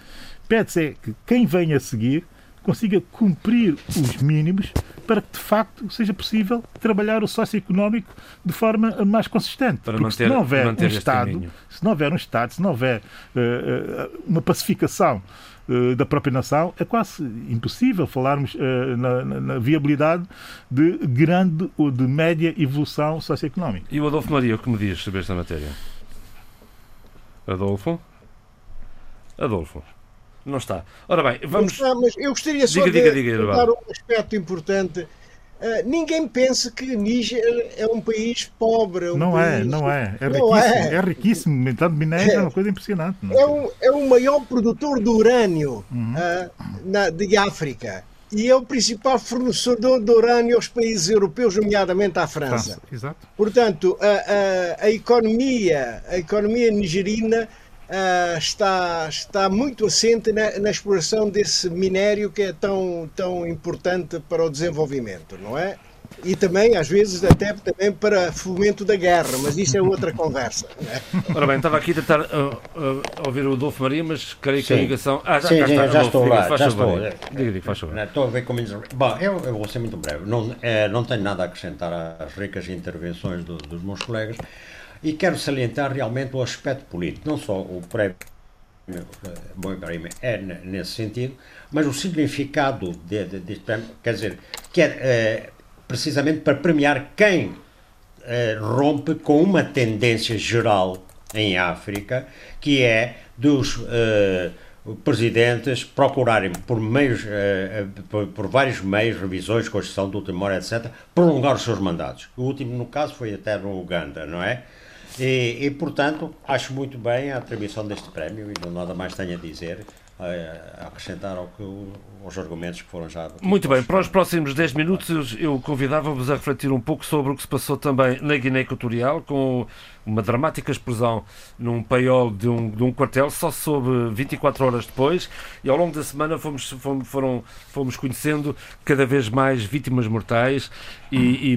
pede-se é que quem venha a seguir consiga cumprir os mínimos para que de facto seja possível trabalhar o socioeconómico de forma mais consistente. Para Porque manter, se não houver um Estado, caminho. se não houver um Estado, se não houver uh, uma pacificação uh, da própria nação, é quase impossível falarmos uh, na, na, na, viabilidade de grande ou de média evolução socioeconómica. E o Adolfo Maria, o que me diz sobre esta matéria? Adolfo? Adolfo. Não está. Ora bem, vamos. Está, mas eu gostaria só diga, de diga, diga, dar um aspecto importante. Uh, ninguém pensa que Níger é um país pobre. Um não país... é, não é. É riquíssimo. É, é riquíssimo. Então, minério é, é uma coisa impressionante. É? é, um, é o maior produtor de urânio uhum. uh, na, de África e é o principal fornecedor de urânio aos países europeus, nomeadamente à França. França Portanto, a, a, a, economia, a economia nigerina uh, está, está muito assente na, na, exploração desse minério que é tão, tão importante para o desenvolvimento, não é? E também, às vezes, até também para fomento da guerra, mas isso é outra (laughs) conversa. É? Ora bem, estava aqui a tentar uh, uh, ouvir o Adolfo Maria, mas creio que a ligação. Ah, já, sim, já, sim, está, já Adolfo, estou lá. Já estou. Diga, diga, faz favor. Estou a ver como. Bom, eu, eu vou ser muito breve. Não, é, não tenho nada a acrescentar às ricas intervenções do, dos meus colegas. E quero salientar realmente o aspecto político, não só o prémio Bom Ibrahim é nesse sentido, mas o significado deste de, prémio, quer dizer, que é eh, precisamente para premiar quem eh, rompe com uma tendência geral em África, que é dos eh, presidentes procurarem por meios, por, por, vários meios, revisões, Constituição do último etc., prolongar os seus mandatos. O último, no caso, foi até no Uganda, não é? E, e, portanto, acho muito bem a atribuição deste prémio e não nada mais tenho a dizer, a, a acrescentar ao que argumentos que foram já. Muito bem, para os próximos 10 minutos eu convidava-vos a refletir um pouco sobre o que se passou também na Guiné Equatorial, com uma dramática explosão num paiol de um, de um quartel, só soube 24 horas depois, e ao longo da semana fomos, fomos, foram, fomos conhecendo cada vez mais vítimas mortais e, e,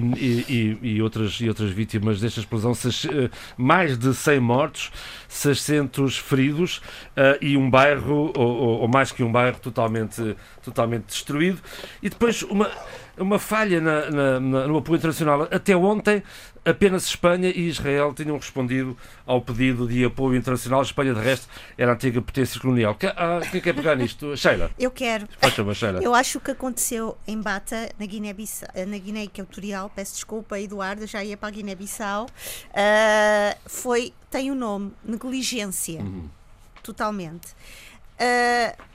e, e outras, e outras vítimas desta explosão, eh, mais de 100 mortos, 600 feridos uh, e um bairro, ou, ou, ou mais que um bairro, totalmente totalmente destruído. E depois uma, uma falha na, na, na, no apoio internacional. Até ontem, apenas Espanha e Israel tinham respondido ao pedido de apoio internacional. Espanha, de resto, era a antiga potência colonial. Quem, ah, quem quer pegar nisto? (laughs) Sheila? Eu quero. Sheila. Eu acho que o que aconteceu em Bata, na Guiné, na Guiné Equatorial, peço desculpa, Eduardo, já ia para a Guiné-Bissau, uh, foi, tem o um nome, negligência. Uhum. Totalmente. Uh,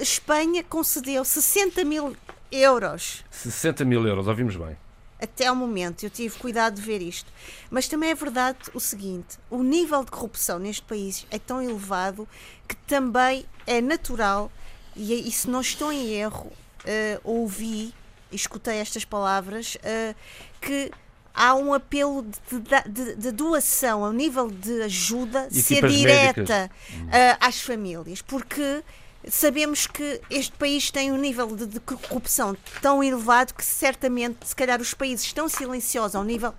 Espanha concedeu 60 mil euros. 60 mil euros, ouvimos bem. Até ao momento, eu tive cuidado de ver isto. Mas também é verdade o seguinte: o nível de corrupção neste país é tão elevado que também é natural, e, e se não estou em erro, uh, ouvi, escutei estas palavras, uh, que há um apelo de, de, de, doação ao nível de ajuda ser direta uh, às famílias, porque sabemos que este país tem um nível de, de, corrupção tão elevado que certamente, se calhar, os países estão silenciosos ao nível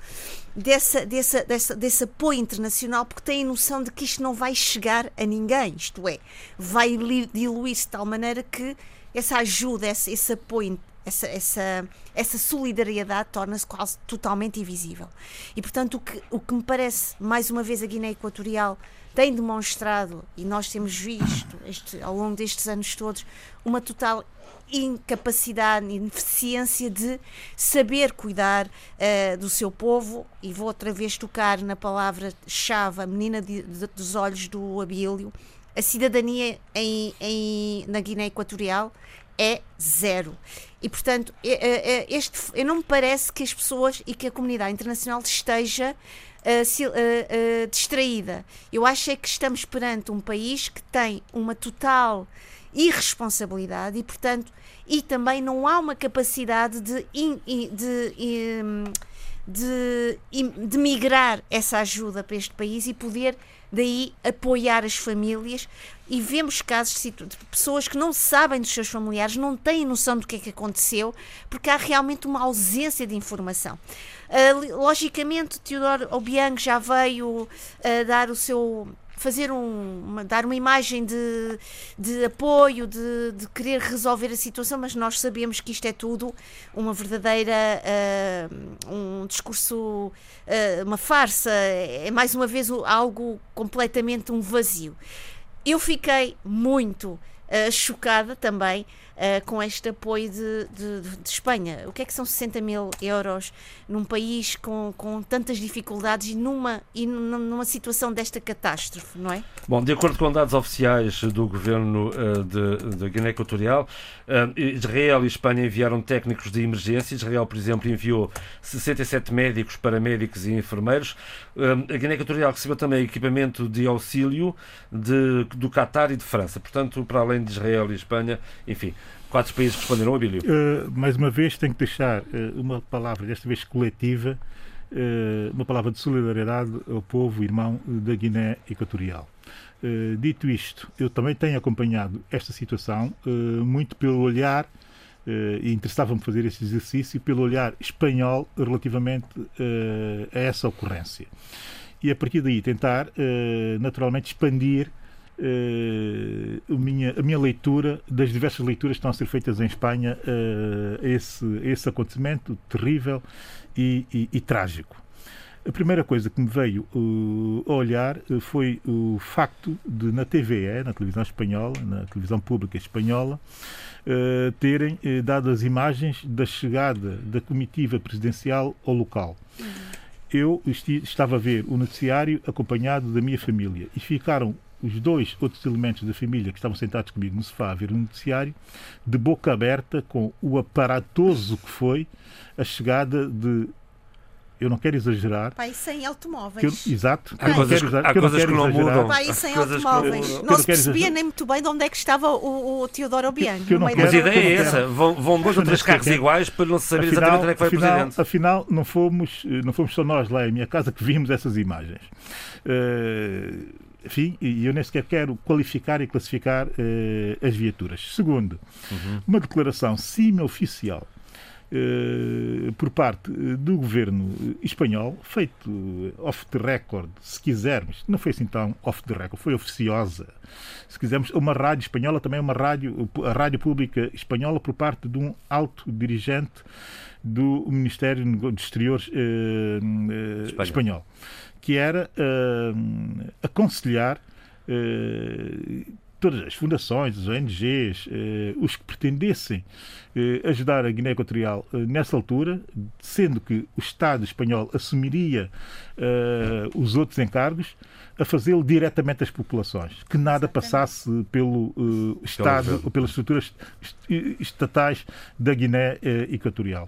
dessa, dessa, dessa, desse apoio internacional porque têm noção de que isto não vai chegar a ninguém, isto é, vai diluir-se de tal maneira que essa ajuda, esse, esse apoio essa, essa, essa solidariedade torna-se quase totalmente invisível. E, portanto, o que, o que me parece, mais uma vez, a Guiné Equatorial tem demonstrado, e nós temos visto este, ao longo destes anos todos, uma total incapacidade ineficiência de saber cuidar uh, do seu povo, e vou outra vez tocar na palavra-chave, a menina de, de, dos olhos do Abílio, a cidadania em, em, na Guiné Equatorial é zero. E, portanto, este, eu não me parece que as pessoas e que a comunidade internacional esteja uh, distraída. Eu acho é que estamos perante um país que tem uma total irresponsabilidade e, portanto, e também não há uma capacidade de, in, de, de, de migrar essa ajuda para este país e poder daí apoiar as famílias e vemos casos de pessoas que não sabem dos seus familiares, não têm noção do que é que aconteceu, porque há realmente uma ausência de informação. Uh, logicamente, Teodoro Obiang já veio uh, dar o seu fazer um, uma, dar uma imagem de, de apoio, de, de, querer resolver a situação, mas nós sabemos que isto é tudo uma verdadeira uh, um discurso, uh, uma farsa, é mais uma vez algo completamente um vazio. Eu fiquei muito uh, chocada também uh, com este apoio de, de, de, Espanha. O que é que são 60 mil euros num país com, com tantas dificuldades e numa, e numa situação desta catástrofe, não é? Bom, de acordo com dados oficiais do governo uh, de, de Guiné Equatorial, uh, Israel e Espanha enviaram técnicos de emergência. Israel, por exemplo, enviou 67 médicos, paramédicos e enfermeiros. a Guiné Equatorial recebeu também equipamento de auxílio de, do Qatar e de França. Portanto, para além de Israel e Espanha, enfim, quatro países responderam, Abílio? Uh, mais uma vez, tenho que deixar uh, uma palavra, desta vez coletiva, uh, uma palavra de solidariedade ao povo irmão da Guiné Equatorial. dito isto, eu também tenho acompanhado esta situação muito pelo olhar e interessava-me fazer este exercício pelo olhar espanhol relativamente a essa ocorrência. E a partir daí tentar, naturalmente, expandir a, minha, a minha leitura das diversas leituras que estão a ser feitas em Espanha uh, esse, esse acontecimento terrível e, e, e, trágico. A primeira coisa que me veio uh, a olhar foi o facto de, na TVE, na televisão espanhola, na televisão pública espanhola, uh, terem uh, dado as imagens da chegada da comitiva presidencial ao local. Eu estava a ver o noticiário acompanhado da minha família e ficaram os dois outros elementos da família que estavam sentados comigo no sofá a ver o noticiário, de boca aberta, com o aparatoso que foi a chegada de eu não quero exagerar. Pai, sem automóveis. Eu, exato. Há coisas, que, há coisas que não mudam. Pai, sem automóveis. Não, não se percebia nem muito bem de onde é que estava o, o Teodoro Bianchi. Que, que Mas a ideia é essa. Vão, vão dois ou três carros iguais para não se saber afinal, exatamente onde é que foi afinal, o Presidente. Afinal, não fomos, não fomos só nós lá em minha casa que vimos essas imagens. Uh, enfim, e eu nem sequer quero qualificar e classificar uh, as viaturas. Segundo, uhum. uma declaração semi-oficial uh, por parte do governo espanhol, feito off the record, se quisermos, não foi assim tão off the record, foi oficiosa. Se quisermos, uma rádio espanhola, também uma rádio, a rádio pública espanhola, por parte de um alto dirigente do Ministério dos Exteriores uh, espanhol que era uh, aconselhar uh, todas as fundações, as ONGs, uh, os que pretendessem ajudar a Guiné Equatorial nessa altura, sendo que o Estado espanhol assumiria os outros encargos, a fazê-lo diretamente às populações, que nada passasse pelo Estado ou pelas estruturas estatais da Guiné Equatorial.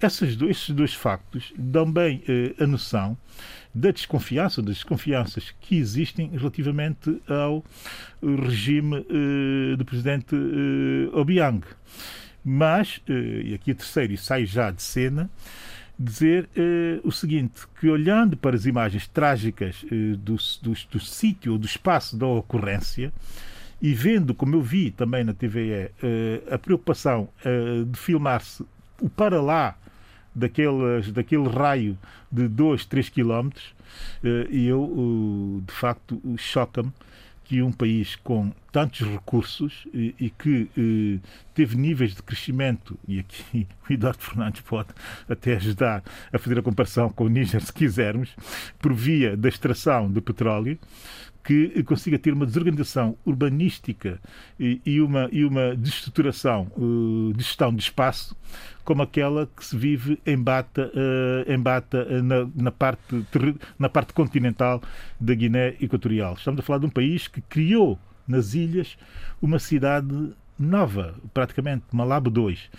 Esses dois, esses dois factos dão bem a noção da desconfiança, das desconfianças que existem relativamente ao regime uh, do presidente uh, Obiang. Mas, uh, e aqui a terceira, e sai já de cena, dizer o seguinte, que olhando para as imagens trágicas do, do, do sítio, do espaço da ocorrência, e vendo, como eu vi também na TVE, a preocupação de filmar-se o para lá daqueles, daquele raio de 2, 3 quilómetros, eh, e eu, de facto, choca-me que um país com tantos recursos e, e que eh, teve níveis de crescimento, e aqui (laughs) o Eduardo Fernandes pode até ajudar a fazer a comparação com o Níger, se quisermos, por via da extração de petróleo, que consiga ter uma desorganização urbanística e, uma, e uma destruturação uh, de gestão de espaço como aquela que se vive em Bata, uh, em Bata uh, na, na, parte, na parte continental da Guiné Equatorial. Estamos a falar de um país que criou nas ilhas uma cidade nova, praticamente, Malabo 2,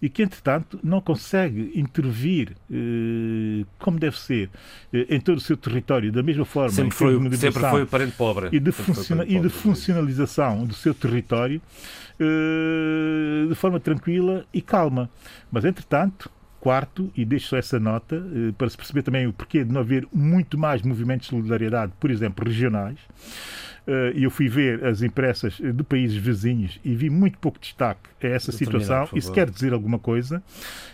e que, entretanto, não consegue intervir eh, como deve ser eh, em todo o seu território, da mesma forma sempre foi, sempre foi o parente pobre e de, funciona, e de funcionalização do seu território eh, de forma tranquila e calma. Mas, entretanto, quarto, e deixo só essa nota eh, para se perceber também o porquê de não haver muito mais movimentos de solidariedade, por exemplo, regionais. Eh, e eu fui ver as impressas de países vizinhos e vi muito pouco destaque a essa situação. Isso quer dizer alguma coisa.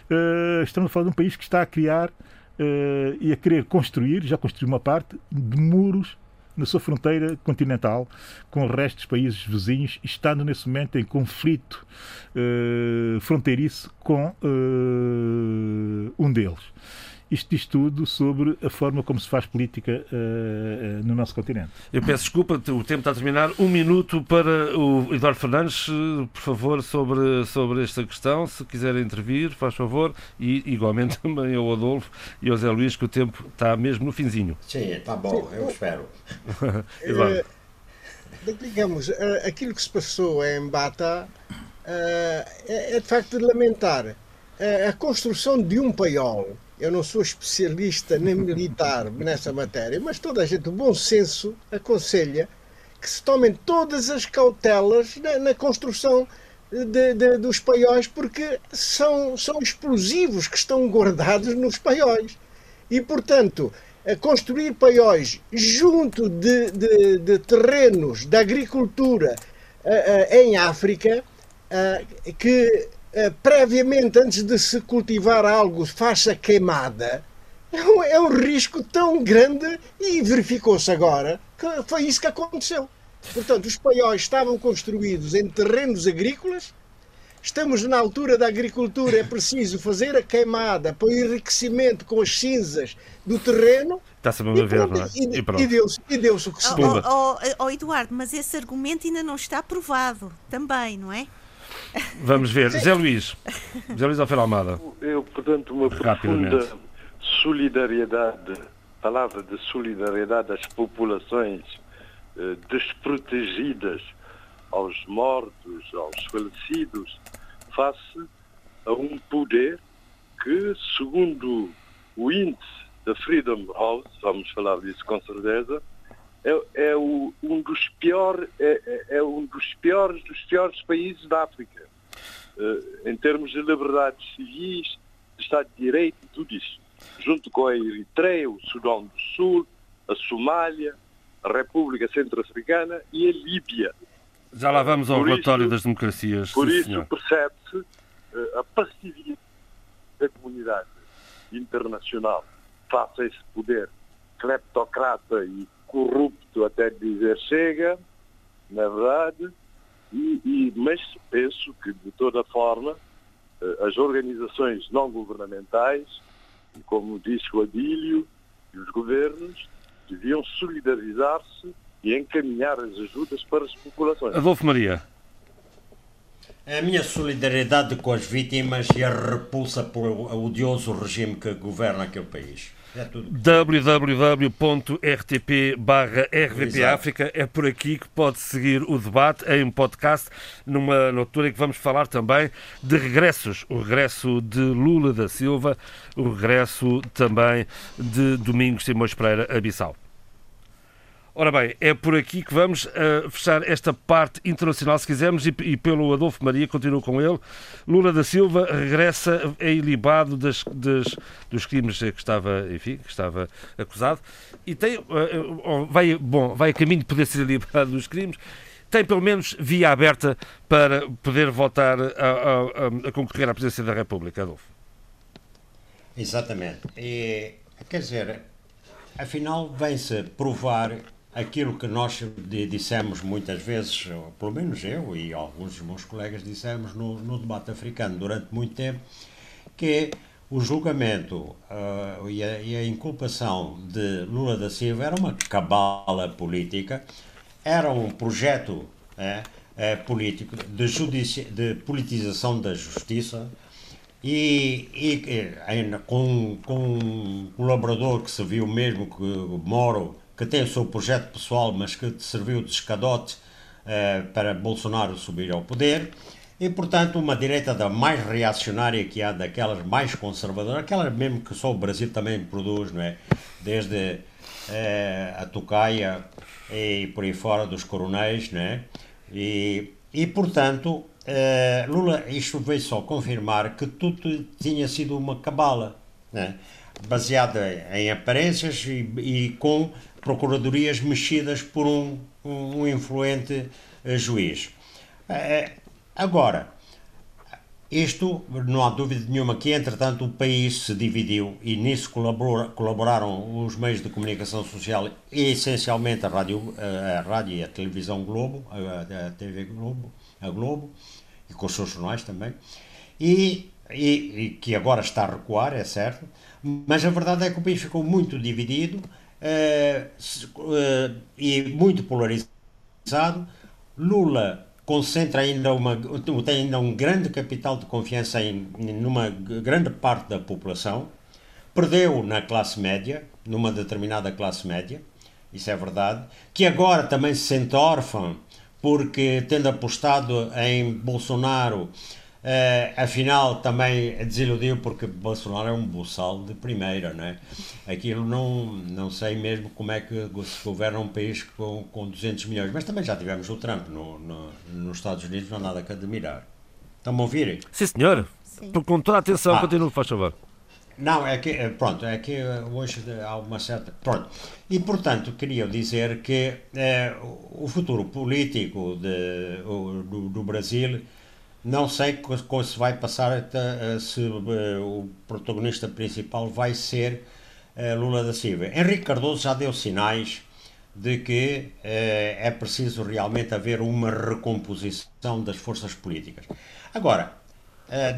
Eh, estamos a falar de um país que está a criar eh, e a querer construir, já construiu uma parte, de muros na sua fronteira continental com o resto dos países vizinhos, estando nesse momento em conflito fronteiriço com um deles. Isto diz tudo sobre a forma como se faz política uh, no nosso continente. Eu peço desculpa, o tempo está a terminar. Um minuto para o Eduardo Fernandes, por favor, sobre, sobre esta questão. Se quiser intervir, faz favor. E igualmente (laughs) também ao Adolfo e ao Zé Luís, que o tempo está mesmo no finzinho. Sim, está bom, eu espero. (laughs) Eduardo. digamos, aquilo que se passou em Bata é, é de facto de lamentar. A construção de um paiol eu não sou especialista nem militar nessa matéria, mas toda a gente, o bom senso, aconselha que se tomem todas as cautelas na, na construção de, de, dos paióis, porque são, são explosivos que estão guardados nos paióis. E, portanto, construir paióis junto de, de, de terrenos da agricultura uh, uh, em África, uh, que eh, previamente, antes de se cultivar algo, faça queimada, é um, é um risco tão grande e verificou-se agora que foi isso que aconteceu. Portanto, os paióis estavam construídos em terrenos agrícolas. Estamos na altura da agricultura, é preciso fazer a queimada para o enriquecimento com as cinzas do terreno. Está-se a ver, não é? E, e, e deu-se deu o que se oh, oh, oh, oh, Eduardo, mas esse argumento ainda não está provado também, não é? Vamos ver. Zé Luís. Zé Luís Alfeira Almada. Eu, portanto, uma profunda solidariedade, palavra de solidariedade às populações eh, desprotegidas, aos mortos, aos falecidos, face a um poder que, segundo o índice da Freedom House, vamos falar disso com certeza, é, é o, um dos piores é, é, é, um dos piores dos piores países da África uh, em termos de liberdades civis, de Estado de Direito e tudo isso, junto com a Eritreia, o Sudão do Sul, a Somália, a República Centro-Africana e a Líbia. Já lá vamos ao por relatório isso, das democracias. Por isso percebe-se uh, a passividade da comunidade internacional face a esse poder cleptocrata e corrupto até dizer chega, na verdade, e, e, mas penso que, de toda forma, eh, as organizações não governamentais, como disse o Adílio, e os governos, deviam solidarizar-se e encaminhar as ajudas para as populações. Adolfo Maria. A minha solidariedade com as vítimas e a repulsa pelo odioso regime que governa aquele país. É www.rtp RVP África. É por aqui que pode seguir o debate em podcast numa altura em que vamos falar também de regressos, o regresso de Lula da Silva, o regresso também de Domingos Simões Pereira a Bissau. Ora bem, é por aqui que vamos uh, fechar esta parte internacional, se quisermos, e, e, pelo Adolfo Maria, continuo com ele. Lula da Silva regressa, é ilibado das, das, dos crimes que estava, enfim, que estava acusado e tem, uh, vai, bom, vai a caminho de poder ser ilibado dos crimes tem pelo menos via aberta para poder voltar a, a, a, concorrer à presidência da República, Adolfo. Exatamente. E, quer dizer, afinal, vem-se provar aquilo que nós dissemos muitas vezes, pelo menos eu e alguns dos meus colegas dissemos no, no debate africano durante muito tempo, que o julgamento uh, e, a, e, a, inculpação de Lula da Silva era uma cabala política, era um projeto é, é, político de, judici de politização da justiça e, e, e com, com um colaborador que se viu mesmo que Moro que tem o seu projeto pessoal, mas que serviu de escadote uh, para Bolsonaro subir ao poder. E, portanto, uma direita da mais reacionária que há, daquelas mais conservadoras, aquelas mesmo que só o Brasil também produz, não é? Desde uh, a Tocaia e por aí fora dos coronéis, não é? E, e portanto, uh, Lula, isto veio só confirmar que tudo tinha sido uma cabala, né? baseada em aparências e, e com procuradorias mexidas por um, um, influente uh, juiz. Uh, agora, isto, não há dúvida nenhuma que, entretanto, o país se dividiu e nisso colabora, colaboraram os meios de comunicação social e, essencialmente, a rádio, a rádio e a televisão Globo, a, a TV Globo, a Globo, e com os seus jornais também. E e, e, que agora está a recuar, é certo, mas a verdade é que o país ficou muito dividido e muito polarizado. Lula concentra ainda uma tem ainda um grande capital de confiança em numa grande parte da população perdeu na classe média numa determinada classe média isso é verdade que agora também se sente órfã porque tendo apostado em Bolsonaro Uh, afinal, também desiludiu porque Bolsonaro é um buçal de primeira, né? Aquilo não, não sei mesmo como é que se governa um país com, com 200 milhões, mas também já tivemos o Trump no, no, nos Estados Unidos, não há nada que admirar. Estão-me a ouvir? Sim, senhor. Sim. Com toda a atenção, ah. continue, faz favor. Não, é que, eh, pronto, é que eh, hoje há uma certa. Pronto. E, portanto, queria dizer que é, o futuro político de, do, do Brasil não sei se vai passar, se eh, o protagonista principal vai ser eh, Lula da Silva. Henrique Cardoso já deu sinais de que eh, é preciso realmente haver uma recomposição das forças políticas. Agora,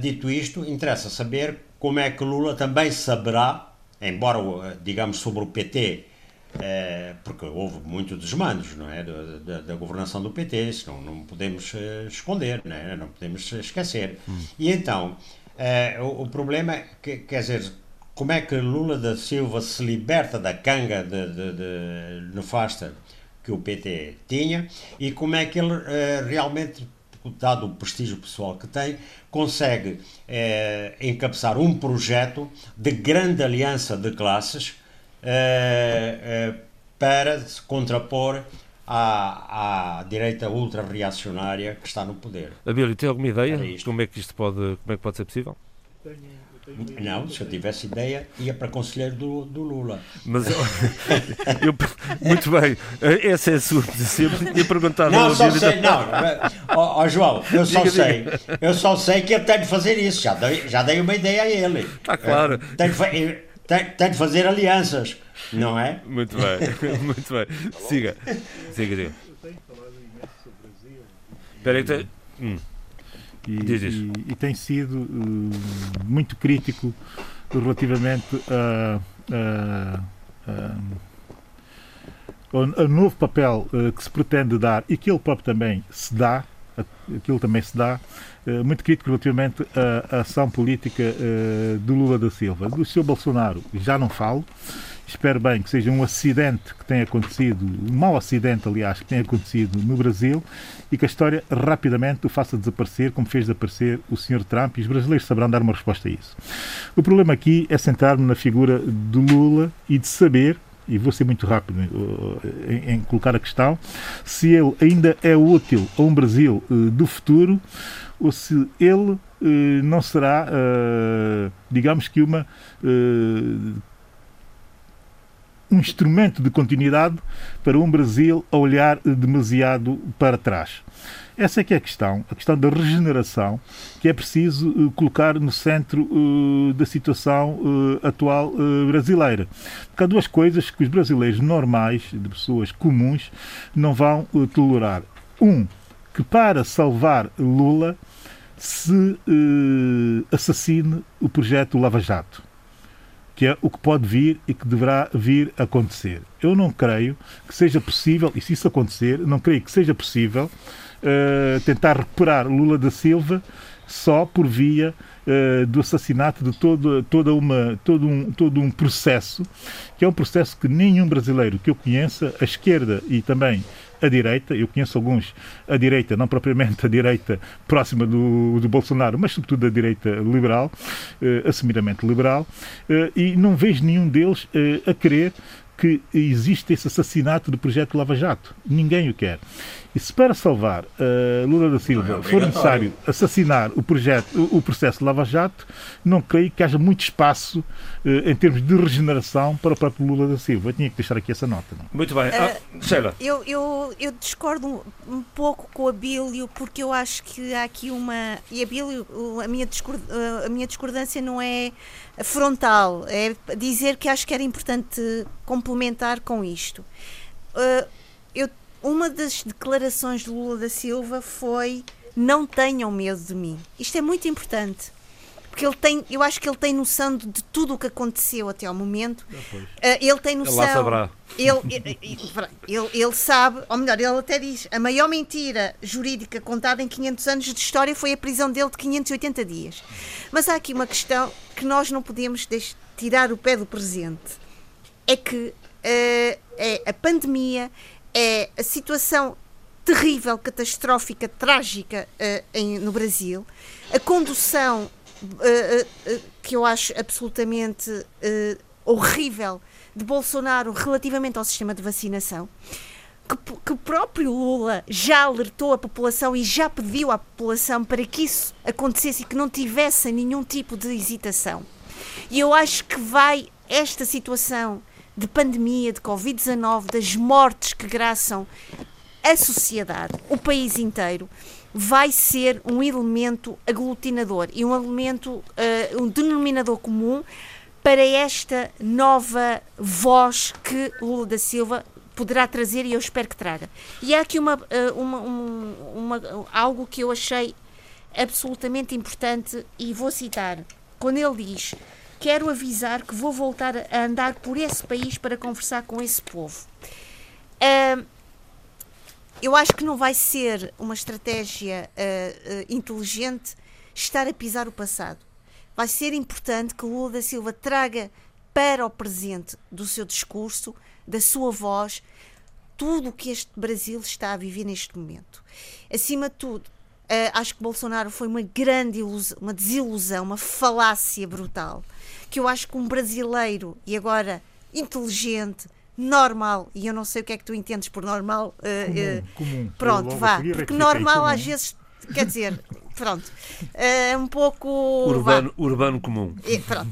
dito isto, interessa saber como é que Lula também saberá, embora, digamos, sobre o PT é, porque houve muito desmandos não é? da, da, da governação do PT, isso não, não podemos uh, esconder, não, é? não podemos esquecer. Hum. E então, uh, o, o, problema é que, quer dizer, como é que Lula da Silva se liberta da canga de, de, de nefasta que o PT tinha e como é que ele uh, realmente dado o prestígio pessoal que tem, consegue encabeçar um projeto de grande aliança de classes uh, para se contrapor à, à direita ultra-reacionária que está no poder. Abílio, tem alguma ideia como é que isto pode, como é que pode ser possível? Não, se eu tivesse ideia, ia para conselheiro do, do Lula. Mas eu, (laughs) eu, muito bem, essa é a sua sempre tinha perguntado Não, só sei, não, ó, ó, João, eu só diga, sei, diga. eu só sei que ele tem de fazer isso, já dei, já dei uma ideia a ele. Está claro. Tem de, tem, tem de fazer alianças, não é? Muito bem, (laughs) muito bem. Siga, siga, siga. Espera aí tem... Hum. E, e, e, tem sido uh, muito crítico relativamente a, a, a, ao novo papel uh, que se pretende dar e que ele próprio também se dá, aquilo também se dá, muito crítico relativamente à ação política uh, do Lula da Silva. Do Sr. Bolsonaro já não falo, espero bem que seja um acidente que tenha acontecido, um mau acidente, aliás, que tenha acontecido no Brasil e que a história rapidamente o faça desaparecer, como fez desaparecer o Sr. Trump, e os brasileiros saberão dar uma resposta a isso. O problema aqui é centrar-me na figura do Lula e de saber e vou ser muito rápido eh, em, em, colocar a questão, se ele ainda é útil a um Brasil uh, do futuro ou se ele uh, não será, uh, digamos que uma um instrumento de continuidade para um Brasil a olhar demasiado para trás. Essa é que é a questão, a questão da regeneração, que é preciso uh, colocar no centro uh, da situação uh, atual brasileira. Porque há duas coisas que os brasileiros normais, de pessoas comuns, não vão tolerar. Um, que para salvar Lula se assassine o projeto Lava Jato que é o que pode vir e que deverá vir a acontecer. Eu não creio que seja possível, e se isso acontecer, não creio que seja possível uh, tentar recuperar Lula da Silva só por via uh, do assassinato de todo, toda uma, todo, um, todo um processo, que é um processo que nenhum brasileiro que eu conheça, a esquerda e também a direita, eu conheço alguns a direita, não propriamente a direita próxima do, do Bolsonaro, mas sobretudo a direita liberal, eh, assumidamente liberal, eh, e não vejo nenhum deles eh, a querer que existe esse assassinato do projeto Lava Jato. Ninguém o quer. E se para salvar uh, Lula da Silva é for necessário assassinar o, projeto, o, processo de Lava Jato, não creio que haja muito espaço uh, em termos de regeneração para o próprio Lula da Silva. Eu tinha que deixar aqui essa nota. Não? Muito bem. Ah, uh, Sheila. Eu, eu, eu discordo um, um, pouco com a Bílio, porque eu acho que há aqui uma. E a Bílio, a minha, discord, a minha discordância não é frontal, é dizer que acho que era importante complementar com isto. Uh, uma das declarações de Lula da Silva foi não tenham medo de mim. Isto é muito importante. porque ele tem, eu acho que ele tem noção de, tudo o que aconteceu até ao momento. Uh, ele tem noção. Ele saberá. Ele, ele, ele, ele, sabe, ou melhor, ele até diz: a maior mentira jurídica contada em 500 anos de história foi a prisão dele de 580 dias. Mas há aqui uma questão que nós não podemos deixar, tirar o pé do presente: é que uh, é a pandemia, é a situação terrível, catastrófica, trágica uh, em, no Brasil, a condução uh, uh, que eu acho absolutamente horrível de Bolsonaro relativamente ao sistema de vacinação. Que, que o próprio Lula já alertou a população e já pediu à população para que isso acontecesse e que não tivesse nenhum tipo de hesitação. E eu acho que vai esta situação de pandemia, de Covid-19, das mortes que graçam a sociedade, o país inteiro, vai ser um elemento aglutinador e um elemento, uh, um denominador comum para esta nova voz que Lula da Silva poderá trazer e eu espero que traga. E há aqui uma, uh, uma, um, uma, algo que eu achei absolutamente importante e vou citar. Quando ele diz: Quero avisar que vou voltar a andar por esse país para conversar com esse povo. Uh, eu acho que não vai ser uma estratégia uh, uh, inteligente estar a pisar o passado. Vai ser importante que Lula da Silva traga para o presente do seu discurso, da sua voz, tudo o que este Brasil está a viver neste momento. Acima de tudo, uh, acho que Bolsonaro foi uma grande ilusão, uma desilusão, uma falácia brutal. Que eu acho que um brasileiro, e agora inteligente, normal, e eu não sei o que é que tu entendes por normal. Uh, comum, comum. Pronto, vá. Porque normal às vezes, quer dizer, (laughs) pronto, é um pouco. Urbano, urbano comum. É, pronto.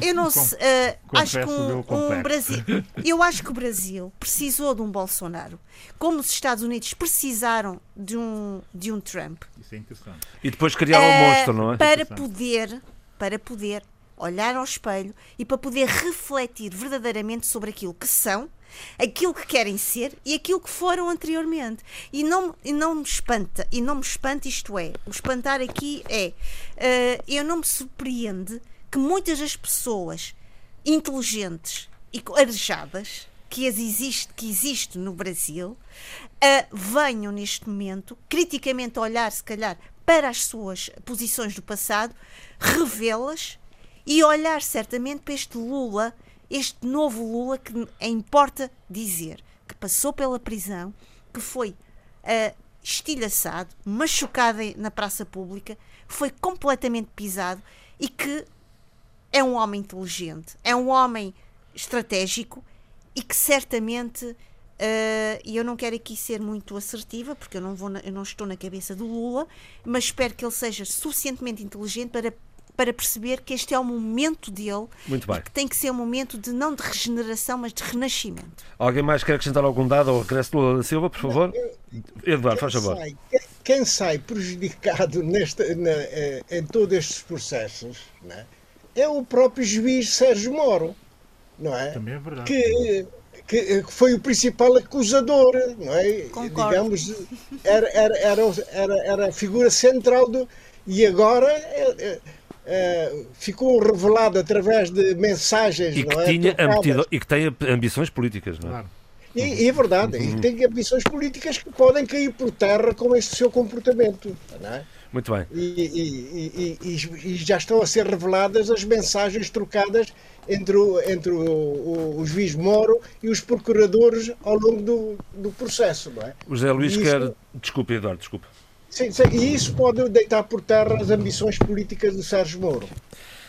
Eu não sei. Uh, acho que um, um Brasil. Eu acho que o Brasil precisou de um Bolsonaro, como os Estados Unidos precisaram de um, de um Trump. Isso é interessante. E depois criaram um monstro, não é? Para poder, para poder olhar ao espelho e para poder refletir verdadeiramente sobre aquilo que são, aquilo que querem ser e aquilo que foram anteriormente. E não, e não me espanta, e não me espanta isto é, o espantar aqui é, uh, eu não me surpreende que muitas das pessoas inteligentes e arejadas que, as existe, que existe no Brasil uh, venham neste momento criticamente olhar, se calhar, para as suas posições do passado, revê-las e olhar certamente para este Lula, este novo Lula que importa dizer que passou pela prisão, que foi uh, estilhaçado, machucado na praça pública, foi completamente pisado e que é um homem inteligente, é um homem estratégico e que certamente uh, e eu não quero aqui ser muito assertiva porque eu não vou na, eu não estou na cabeça do Lula, mas espero que ele seja suficientemente inteligente para para perceber que este é o momento dele Muito bem. que tem que ser um momento de não de regeneração, mas de renascimento. Alguém mais quer acrescentar algum dado ao regresso do Lula da Silva, por favor? Eduardo, faz favor. Sai, quem sai prejudicado nesta, na, eh, em todos estes processos né, é o próprio juiz Sérgio Moro, não é? Também é verdade. Que, que foi o principal acusador, não é? Concordo. Digamos, era, era, era, era, era a figura central do. E agora é, é, Uh, ficou revelado através de mensagens e que, é? tinha ambido, e que tem ambições políticas, não é? Claro. E, e, é verdade, uhum. e tem ambições políticas que podem cair por terra com este seu comportamento. É? Muito bem. E, e, e, já estão a ser reveladas as mensagens trocadas entre o, entre o, o, o juiz Moro e os procuradores ao longo do, do processo. Não é? O José Luís isso... quer. Desculpe, Eduardo, desculpe. Sim, sim, e isso pode deitar por terra as ambições políticas de Sérgio Moro.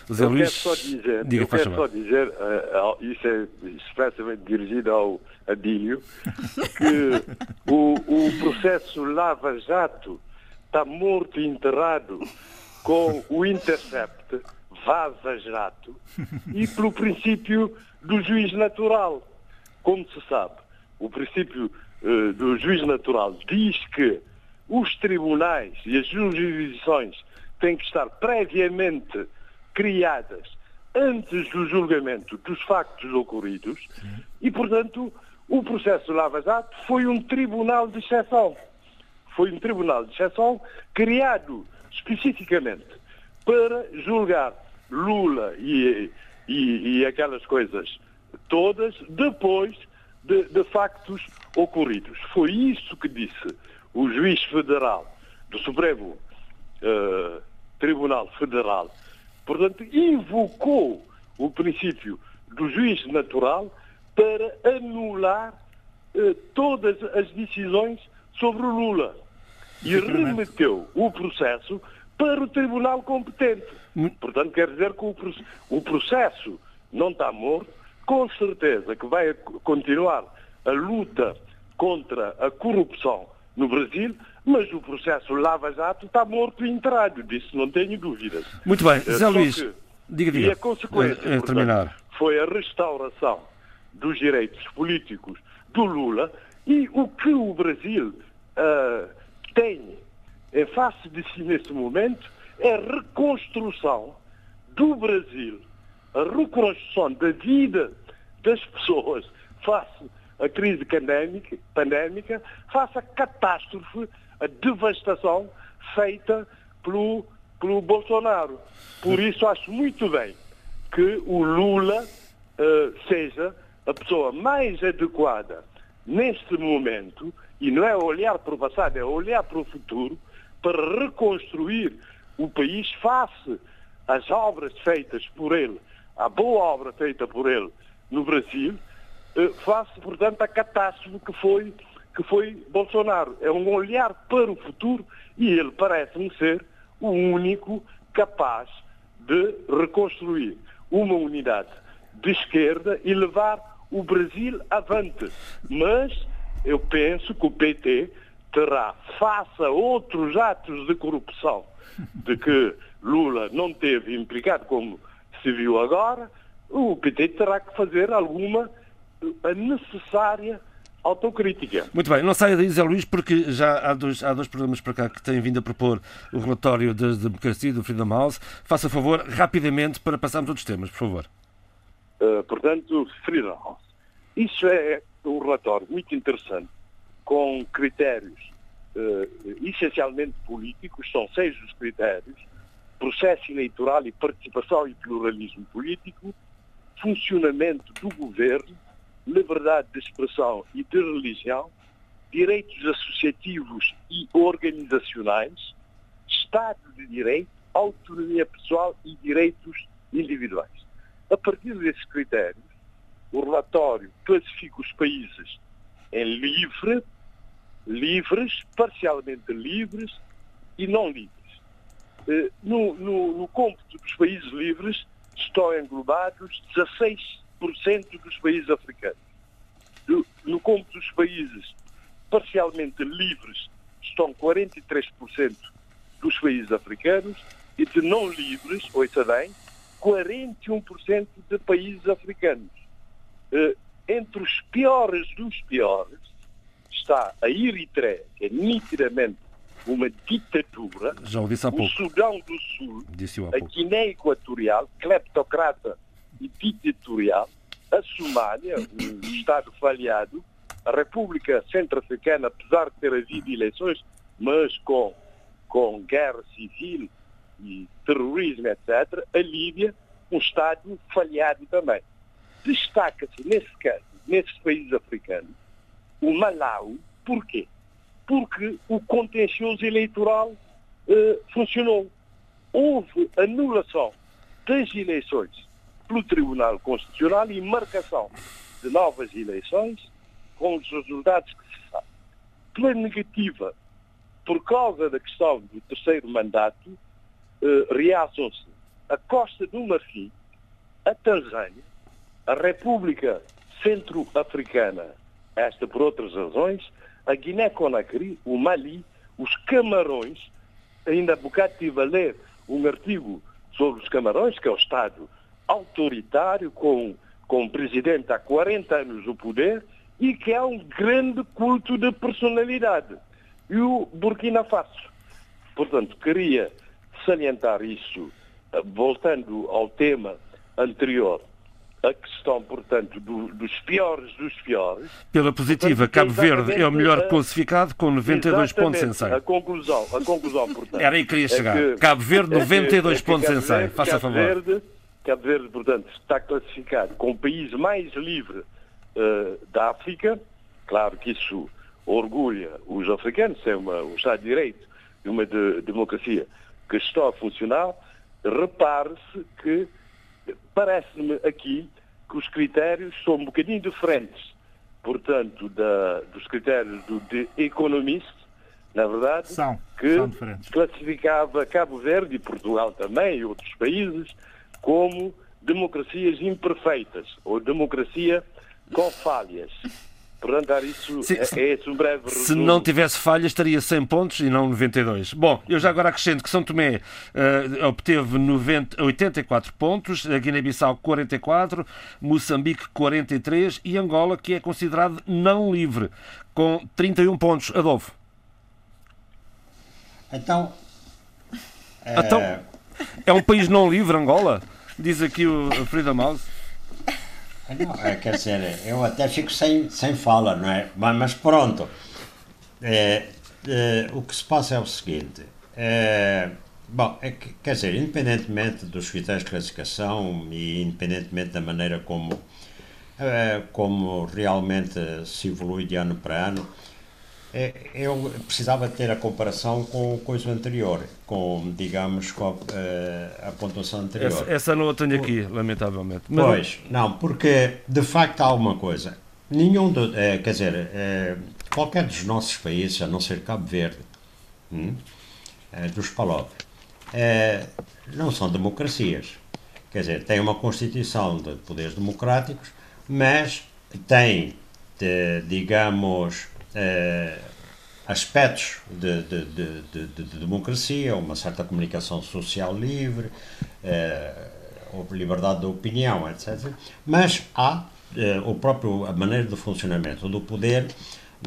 José Luís, eu quero só dizer, diga, eu quero só dizer uh, isso é expressamente dirigido ao Adílio, (laughs) que o, o processo Lava Jato está morto e enterrado com o Intercept, Vaza Jato, e pelo princípio do juiz natural. Como se sabe, o princípio uh, do juiz natural diz que os tribunais e as jurisdições têm que estar previamente criadas antes do julgamento dos factos ocorridos e, portanto, o processo Lava Jato foi um tribunal de exceção. Foi um tribunal de exceção criado especificamente para julgar Lula e, e, e aquelas coisas todas depois de, de, factos ocorridos. Foi isso que disse o juiz federal do Supremo uh, Tribunal Federal. Portanto, invocou o princípio do juiz natural para anular uh, todas as decisões sobre o Lula. E remeteu o processo para o tribunal competente. Portanto, quer dizer que o processo não está morto, com certeza que vai continuar a luta contra a corrupção no Brasil, mas o processo Lava Jato está morto e enterrado, disso não tenho dúvidas. Muito bem, Zé Luís, diga, diga. E a consequência é, é portanto, foi a restauração dos direitos políticos do Lula e o que o Brasil uh, tem em face de si neste momento é a reconstrução do Brasil, a reconstrução da vida das pessoas face à crise pandémica, pandémica face à catástrofe, à devastação feita pelo, pelo Bolsonaro. Por isso acho muito bem que o Lula uh, seja a pessoa mais adequada neste momento, e não é olhar para o passado, é olhar para o futuro, para reconstruir o país face às obras feitas por ele, à boa obra feita por ele no Brasil, face, portanto, à catástrofe que foi, que foi Bolsonaro. É um olhar para o futuro e ele parece-me ser o único capaz de reconstruir uma unidade de esquerda e levar o Brasil avante. Mas eu penso que o PT terá, face a outros atos de corrupção de que Lula não teve implicado, como se viu agora, o PT terá que fazer alguma a necessária autocrítica. Muito bem, não saia daí, Zé Luís, porque já há dois, há dois programas para cá que têm vindo a propor o relatório da democracia do Freedom House. Faça favor, rapidamente, para passarmos outros temas, por favor. Uh, portanto, Freedom House. Isso é um relatório muito interessante, com critérios uh, essencialmente políticos, são seis os critérios, processo eleitoral e participação e pluralismo político, funcionamento do governo, liberdade de expressão e de religião, direitos associativos e organizacionais, Estado de Direito, autonomia pessoal e direitos individuais. A partir desses critérios, o relatório classifica os países em livre, livres, parcialmente livres e não livres. Eh, no, no, no cômputo dos países livres estão englobados 16% dos países africanos. No, no cômputo dos países parcialmente livres estão 43% dos países africanos e de não livres, ouça bem, 41% de países africanos. Eh, entre os piores dos piores está a Eritreia, que é nitidamente uma ditadura, Já o disse há pouco. o Sudão do Sul, a Guiné Equatorial, cleptocrata ditatorial, a Somália, um Estado falhado, a República Centro-Africana, apesar de ter havido eleições, mas com, com guerra civil e terrorismo, etc., a Líbia, um Estado falhado também. Destaca-se, nesse caso, nesses países africanos, o Malau, porquê? Porque o contencioso eleitoral eh, funcionou. Houve anulação das eleições pelo Tribunal Constitucional e marcação de novas eleições com os resultados que se sabe. Pela negativa, por causa da questão do terceiro mandato, eh, reaçam-se a Costa do Marfim, a Tanzânia, a República Centro-Africana, esta por outras razões, a Guiné-Conakry, o Mali, os Camarões, ainda há bocado estive a ler um artigo sobre os Camarões, que é o Estado autoritário, com, com um presidente há 40 anos no poder, e que há um grande culto de personalidade. E o Burkina Faso. Portanto, queria salientar isso, voltando ao tema anterior, a questão, portanto, do, dos piores dos piores. Pela positiva, Portanto, Cabo Verde é o melhor exatamente, classificado com 92 pontos em 100. A conclusão, a conclusão, portanto. Era aí que queria é chegar. que- Cabo Verde, é que- 92 é que pontos em Cabo 100. Verde- Faça Cabo favor. Verde, Cabo Verde, portanto, está classificado como o país mais livre eh, da África. Claro que isso orgulha os africanos, é uma, um Estado de Direito e uma de- democracia que está a funcionar. Repare-se que parece-me aqui que os critérios são um bocadinho diferentes, portanto, da- dos critérios do The Economist, na verdade, São, que são classificava Cabo Verde e Portugal também e outros países como democracias imperfeitas ou democracia com falhas. Portanto, isso Sim, é, se- é esse um breve Se resumo. não tivesse falhas, estaria 100 pontos e não 92. Bom, eu já agora acrescento que São Tomé eh, obteve 90, 84 pontos, a Guiné-Bissau 44, Moçambique 43 e Angola, que é considerado não livre, com 31 pontos. Adolfo. Então, eh, Então, é um país não livre, Angola? Diz aqui o Freedom House. Não, é, quer dizer, eu até fico sem, sem fala, não é? Mas, mas pronto. É, é, o que se passa é o seguinte. É, bom, é que, quer dizer, independentemente dos critérios de classificação e independentemente da maneira como, é, como realmente se evolui de ano para ano, eu precisava ter a comparação com o coisa anterior, com, digamos, com a, eh, a pontuação anterior. Essa, essa não a tenho aqui, lamentavelmente. Mas- Pois, não, porque de facto há uma coisa. Nenhum, do, eh, quer dizer, eh, qualquer dos nossos países, a não ser Cabo Verde, hum, eh, dos PALOP, não são democracias. Quer dizer, tem uma constituição de poderes democráticos, mas tem, de, digamos, eh, aspectos de, de, de, de- de- de democracia, uma certa comunicação social livre, eh, liberdade de opinião, etc. Mas há eh, o próprio a maneira de funcionamento do poder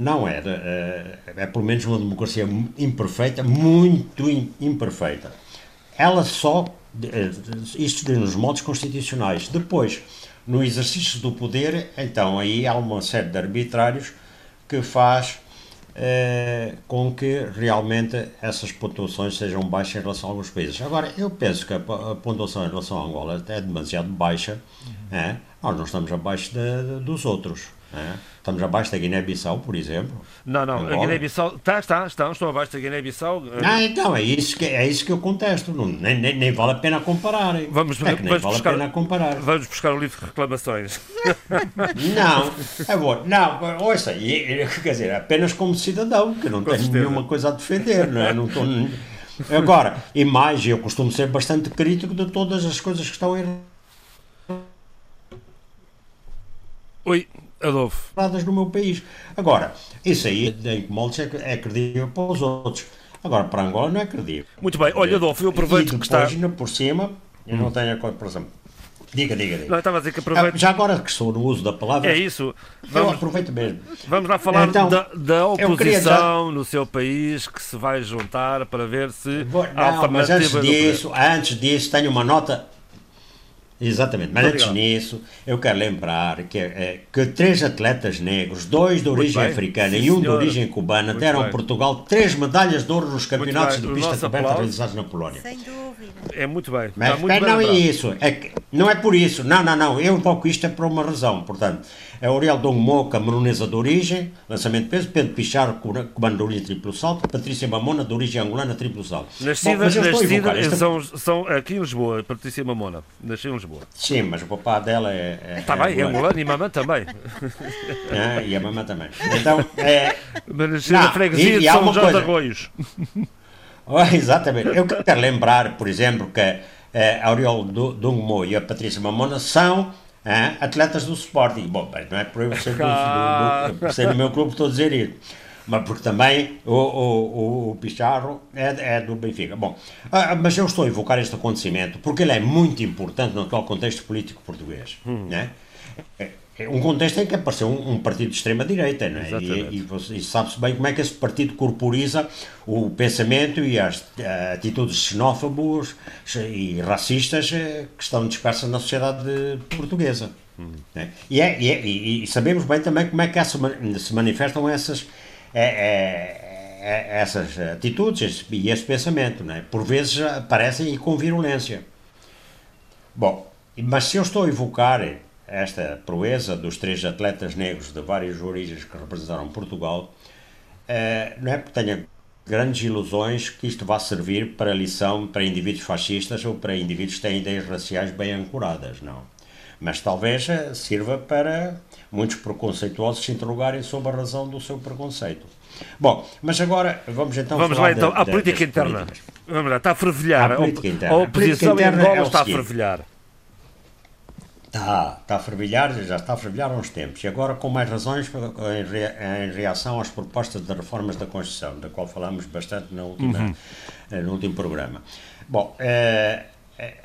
não é eh, é pelo menos uma democracia imperfeita, muito im- imperfeita. Ela só eh, isto nos modos constitucionais. Depois, no exercício do poder, então aí há uma série de arbitrários que faz eh, com que realmente essas pontuações sejam baixas em relação a alguns países. Agora, eu penso que a, a pontuação em relação a Angola é demasiado baixa. é? Nós não estamos abaixo de- de- dos outros. é? Estamos abaixo da Guiné-Bissau, por exemplo. Não, não, a Angola. Guiné-Bissau. Está, está, estão, estão abaixo da Guiné-Bissau. Ah, então, é isso que, é isso que eu contesto. Não, nem, nem, nem vale a pena comparar. Vamos, é que nem vamos vale buscar, a pena comparar. Vamos buscar o livro de reclamações. (laughs) Não, é bom, não, ouça, quer dizer, apenas como cidadão, que não tenho certeza. nenhuma coisa a defender, não é? Não estou, agora, e mais, eu costumo ser bastante crítico de todas as coisas que estão Oi, Adolfo. no meu país. Agora, isso aí, em moldes, é, é credível para os outros. Agora, para Angola não é credível. Muito bem. Olha, Adolfo, eu aproveito e que está. por cima, eu não tenho a exemplo, diga, diga, diga. Não, estava a dizer que Ah, aproveito. Já agora que estou no uso da palavra, É isso. eu Vamos, aproveito mesmo. vamos lá falar Então, da, da eu oposição no seu país que se vai juntar para ver se Vou- Não, mas antes poder. disso, antes disso, tenho uma nota. Exatamente, mas antes disso, eu quero lembrar que, é, que três atletas negros, dois de origem africana Sim, e um de senhor. origem cubana, Muito deram a. Portugal três medalhas de ouro nos campeonatos de pista coberta realizados na Polónia. Sem dúvida. É muito bem. Mas muito espera, bem não é lembrado. isso. É que, não é por isso. Não, não, não. Eu invoco isto é por uma razão. Portanto, é Aurel Dongmo, camerunesa de origem, lançamento de peso, Pedro Pichardo, cura- cubano de origem triplo salto, Patrícia Mamona, de origem angolana, triplo salto. Nascida, nascida esta- são, são aqui em Lisboa, Patrícia Mamona. Nasceu em Lisboa. Sim, mas o papá dela é. é Está bem, é angolano e mamã também. (laughs) Ah, e a mamãe também. Então, é. Mas nasceu na freguesia e- de e há São João de. Arroios. (laughs) Oh, exatamente. Eu quero lembrar, por exemplo, que eh, a Auriol Du- Dungmo e a Patrícia Mamona são ah, atletas do Sporting. Bom, bem, não é por eu ser do, do, do, ser do meu clube estou a dizer isso. Mas porque também o, o, o, Picharro é, é do Benfica. Bom, ah, mas eu estou a invocar este acontecimento porque ele é muito importante no atual contexto político português. Né? É- é um contexto em que apareceu um, um partido de extrema-direita, não é? E, e, e sabe-se bem como é que esse partido corporiza o pensamento e as atitudes xenófobos e racistas eh, que estão dispersas na sociedade portuguesa. Né? E, é, e, é, e, sabemos bem também como é que se manifestam essas, é, é, é, essas atitudes e esse pensamento. Né? Por vezes aparecem e com virulência. Bom, mas se eu estou a evocar esta proeza dos três atletas negros de várias origens que representaram Portugal, eh, não é porque tenha grandes ilusões que isto vá servir para lição para indivíduos fascistas ou para indivíduos que têm ideias raciais bem ancoradas, não. Mas talvez eh, sirva para muitos preconceituosos se interrogarem sobre a razão do seu preconceito. Bom, mas agora vamos então vamos lá então, à política interna. Vamos lá, está a fervilhar. A, política interna. a oposição a em Angola é está a fervilhar. Está, está a fervilhar, já está a fervilhar há uns tempos, e agora com mais razões em, reação às propostas de reformas da Constituição, da qual falamos bastante na última, uhum. Eh, no último programa. Bom, eh,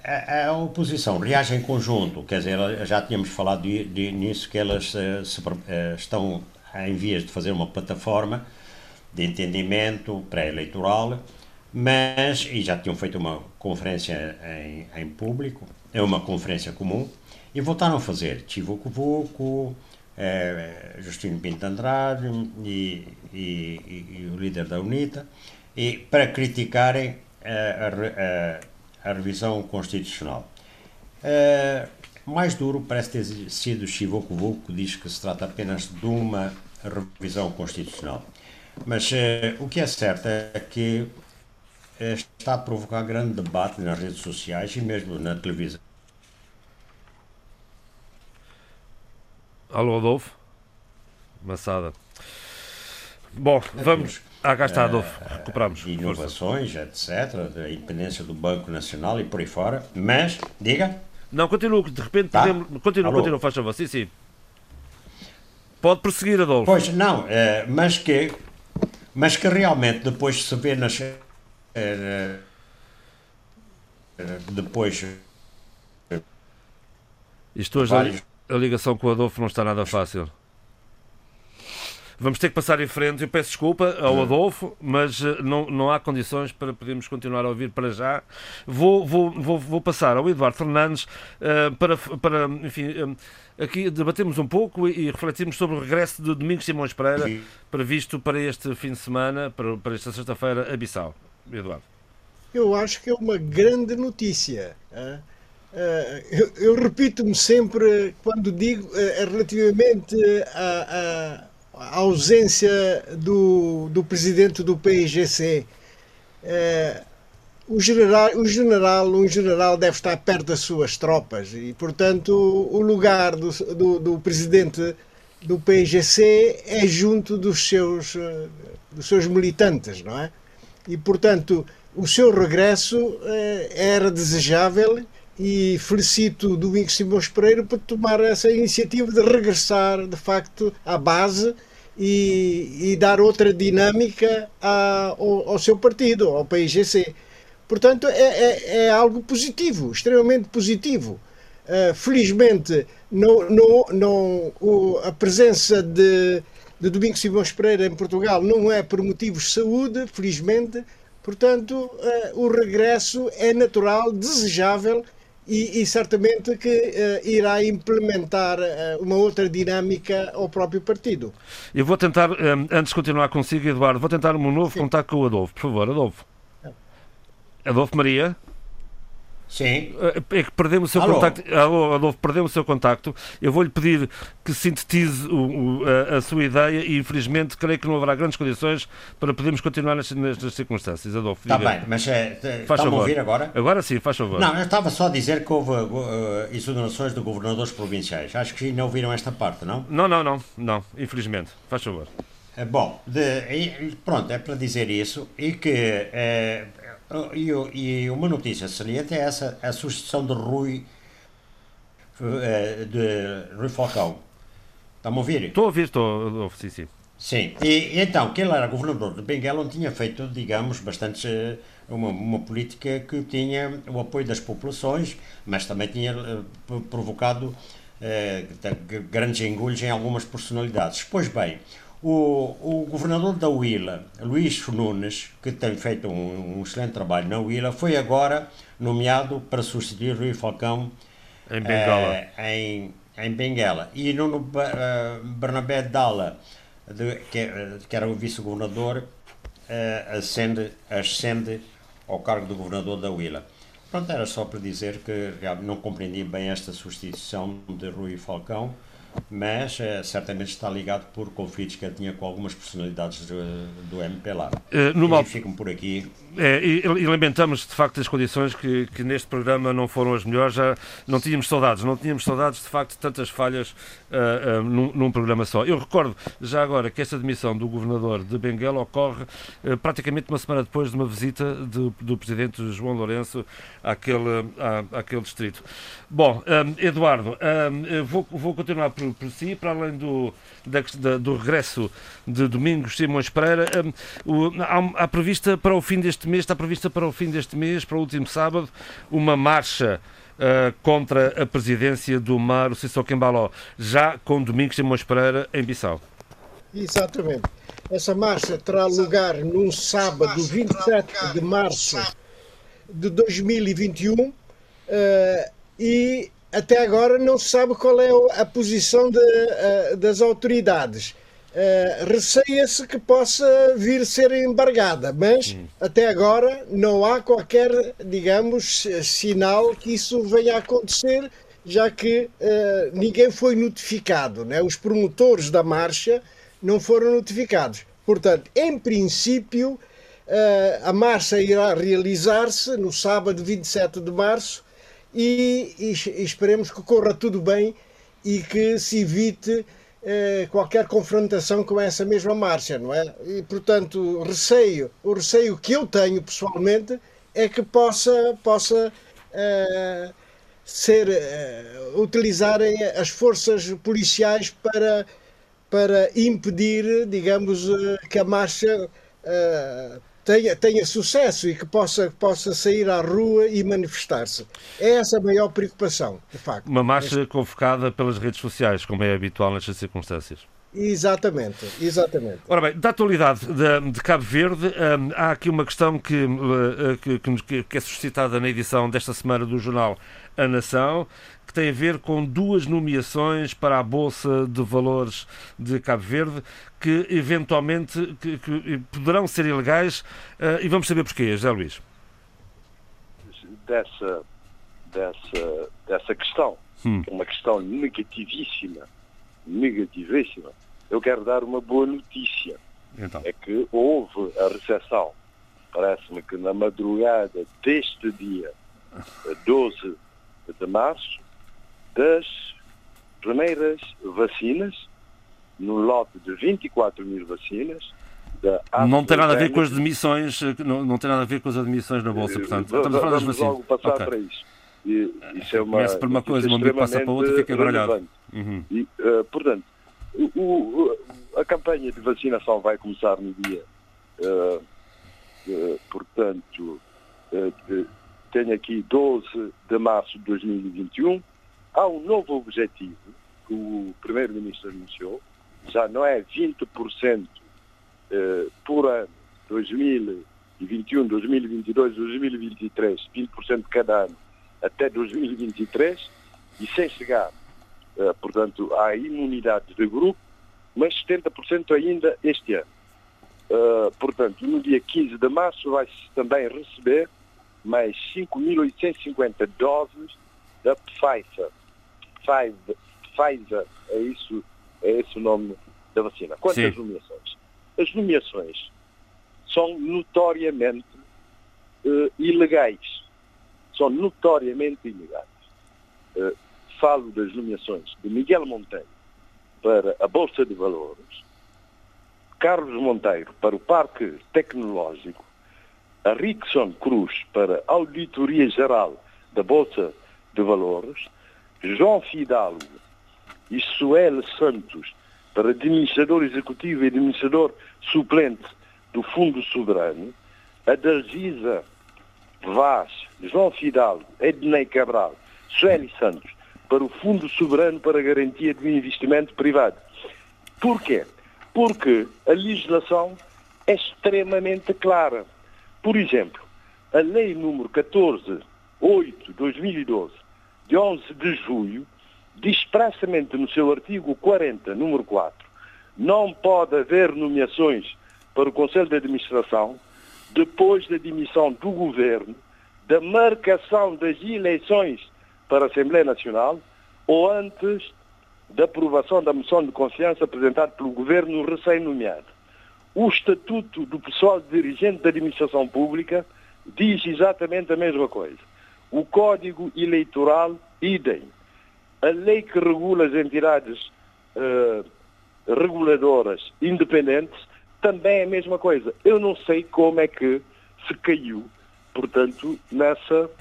a, a, oposição reage em conjunto, quer dizer, já tínhamos falado de, de, nisso, que elas eh, se, estão em vias de fazer uma plataforma de entendimento pré-eleitoral, mas, e já tinham feito uma conferência em, em público, é uma conferência comum, e voltaram a fazer Chivuco Vuco, eh, Justino Pinto Andrade e, e, e, o líder da UNITA, e, para criticarem eh, a, a, a revisão constitucional. Eh, mais duro parece ter sido Chivuco Vuco, que diz que se trata apenas de uma revisão constitucional. Mas eh, o que é certo é que eh, está a provocar grande debate nas redes sociais e mesmo na televisão Alô, Adolfo? Massada. Bom, vamos. Ah, cá está, Adolfo. Recuperamos. Inovações, etc., da independência do Banco Nacional e por aí fora. Mas, diga. Não, continua, de repente tá? podemos. Continua, Alô? continua, faz favor. Sim, sim. Pode prosseguir, Adolfo. Pois, não, é, mas que. Mas que realmente depois se vê nas. É, depois. Isto hoje. Vários a ligação com o Adolfo não está nada fácil. Vamos ter que passar em frente. Eu peço desculpa ao Adolfo, mas eh, não, não há condições para podermos continuar a ouvir para já. Vou, vou, vou, vou passar ao Eduardo Fernandes uh, para, para, enfim, uh, aqui debatemos um pouco e, e refletimos sobre o regresso de Domingos Simões Pereira, previsto para este fim de semana, para, para esta sexta-feira, a Bissau. Eduardo. Eu acho que é uma grande notícia. Hein? Uh, eu, repito-me sempre quando digo uh, relativamente à, à, ausência do, do presidente do PIGC. O general, o general, um general deve estar perto das suas tropas e, portanto, o lugar do, do, do presidente do PIGC é junto dos seus, dos seus militantes, não é? E, portanto, o seu regresso era desejável e felicito Domingos Simões Pereira por tomar essa iniciativa de regressar, de facto, à base e, e dar outra dinâmica a, ao, ao, seu partido, ao PIGC. Portanto, é, é, é algo positivo, extremamente positivo. Uh, felizmente, não, não, não, o, a presença de, de Domingos Simões Pereira em Portugal não é por motivos de saúde, felizmente. Portanto, uh, o regresso é natural, desejável e, e, certamente que uh, irá implementar uh, uma outra dinâmica ao próprio partido. Eu vou tentar, um, eh, antes de continuar consigo, Eduardo, vou tentar um novo Sim. contato com o Adolfo, por favor, Adolfo. Adolfo Maria. Sim. É que perdemos o seu Alô. contacto. Alô, Adolfo, perdemos o seu contacto. Eu vou-lhe pedir que sintetize o, o, a, a, sua ideia e, infelizmente, creio que não haverá grandes condições para podermos continuar nestas, nestas circunstâncias. Adolfo, Está bem, mas é, está-me a ouvir agora? Agora sim, faz favor. Não, eu estava só a dizer que houve uh, exonerações de governadores provinciais. Acho que não ouviram esta parte, não? Não, não, não. Não, infelizmente. Faz favor. Bom, de, pronto, é para dizer isso e que e, e uma notícia saliente é essa, a substituição de Rui, eh, de Rui Falcão. Está-me a ouvir? Estou a ouvir, estou, sim, sim. Sim, e, então, que ele era governador de Benguela, onde tinha feito, digamos, bastante eh, uma, uma política que tinha o apoio das populações, mas também tinha uh, provocado uh, grandes engulhos em algumas personalidades. Pois bem, o, o governador da Huila, Luís Nunes, que tem feito um, um, excelente trabalho na Huila, foi agora nomeado para substituir Rui Falcão em Bengala. Eh, em, em Benguela. E Nuno uh, Bernabé Dalla, de, que, que, era o vice-governador, uh, ascende, ascende ao cargo de governador da Huila. Pronto, era só para dizer que não compreendi bem esta substituição de Rui Falcão, mas uh, certamente está ligado por conflitos que ele tinha com algumas personalidades do, do MPLA. Uh, numa... E ficam por aqui é, e, e, lamentamos de facto as condições que, que, neste programa não foram as melhores. Já não tínhamos saudades, não tínhamos saudades de facto de tantas falhas uh, uh, num, num, programa só. Eu recordo já agora que esta demissão do governador de Benguela ocorre uh, praticamente uma semana depois de uma visita do, do presidente João Lourenço àquele, à, àquele distrito. Bom, um, Eduardo, um, vou, vou continuar por, por si, para além do, da, da, do regresso de Domingos Simões Pereira, um, o, há, há prevista para o fim deste mês, está prevista para o fim deste mês, para o último sábado, uma marcha uh, contra a presidência do Mário Sissoko Embaló, já com Domingos Simões Pereira em Bissau. Exatamente. Essa marcha terá lugar num sábado, 27 de março de 2021, uh, e até agora não se sabe qual é a posição de, uh, das autoridades. Uh, Receia-se que possa vir ser embargada, mas hum. até agora não há qualquer, digamos, sinal que isso venha a acontecer, já que uh, ninguém foi notificado, né? os promotores da marcha não foram notificados. Portanto, em princípio, uh, a marcha irá realizar-se no sábado 27 de março e, e, e esperemos que corra tudo bem e que se evite eh, qualquer confrontação com essa mesma marcha, não é? E, portanto, receio, o receio que eu tenho pessoalmente é que possa, possa uh, ser, uh, utilizarem as forças policiais para, para impedir, digamos, uh, que a marcha tenha, tenha sucesso e que possa, possa sair à rua e manifestar-se. É essa a maior preocupação, de facto. Uma marcha convocada pelas redes sociais, como é habitual nestas circunstâncias. Exatamente, exatamente. Ora bem, da atualidade de, de Cabo Verde, hum, há aqui uma questão que, uh, que, que, é suscitada na edição desta semana do jornal A Nação, que tem a ver com duas nomeações para a Bolsa de Valores de Cabo Verde, que eventualmente que, que poderão ser ilegais, uh, e vamos saber porquê, José Luís. Dessa, dessa, dessa questão, hum. uma questão negativíssima, negativíssima, eu quero dar uma boa notícia. Então. É que houve a recepção, parece-me que na madrugada deste dia 12 de março, das primeiras vacinas, no lote de 24 mil vacinas. não tem nada a ver com as demissões, não, não tem nada a ver com as admissões na Bolsa, portanto. Estamos a falar das vacinas. Vamos passar okay. para isso. E, isso é uma, Começa por uma coisa, uma amigo passa para outra fica baralhado. Uhum. E, uh, portanto, o, o, a campanha de vacinação vai começar no dia, uh, uh, portanto, tenho aqui 12 de março de 2021. Há um novo objetivo que o Primeiro-Ministro anunciou, já não é 20% por ano, 2021, 2022, 2023, 20% cada ano até 2023 e sem chegar uh, portanto, à imunidade de grupo, mas 70% ainda este ano. Uh, portanto, no dia 15 de março vai-se também receber mais 5.850 doses da Pfizer. Pfizer, Pfizer é, isso, é esse o nome da vacina. Quantas nomeações? As nomeações são notoriamente uh, ilegais. São notoriamente ilegais. Uh, falo das nomeações de Miguel Monteiro para a Bolsa de Valores, Carlos Monteiro para o Parque Tecnológico, a Rickson Cruz para a Auditoria Geral da Bolsa de Valores, João Fidalgo e Suel Santos para administrador executivo e administrador suplente do Fundo Soberano, a Dargisa Vaz, João Fidalgo, Ednei Cabral, Sueli Santos para o Fundo Soberano para Garantia do Investimento Privado. Porquê? Porque a legislação é extremamente clara. Por exemplo, a Lei número 14, 8, 2012, de 11 de julho, diz expressamente no seu artigo 40, número 4, não pode haver nomeações para o Conselho de Administração depois da demissão do Governo, da marcação das eleições para a Assembleia Nacional ou antes da aprovação da moção de confiança apresentada pelo Governo recém-nomeado. O Estatuto do Pessoal Dirigente da Administração Pública diz exatamente a mesma coisa. O Código Eleitoral, idem. A lei que regula as entidades uh, reguladoras independentes também é a mesma coisa. Eu não sei como é que se caiu, portanto, nessa,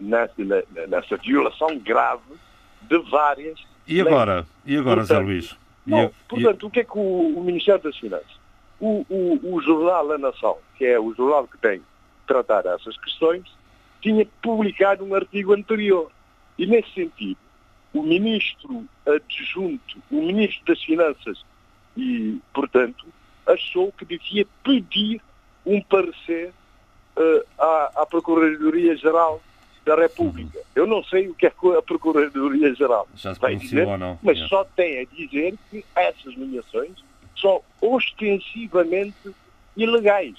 nessa, nessa violação grave de várias. E agora? Leis. E agora, portanto, Zé Luís? Não, portanto, e... o que é que o, o Ministério das Finanças, o, o, o, jornal A Nação, que é o jornal que tem tratado essas questões, tinha publicado um artigo anterior. E, nesse sentido, o ministro adjunto, o ministro das Finanças, e, portanto, achou que devia pedir um parecer uh, à, à Procuradoria-Geral da República. Uhum. Eu não sei o que é que a Procuradoria-Geral vai dizer, mas é. só tem a dizer que essas nomeações são ostensivamente ilegais.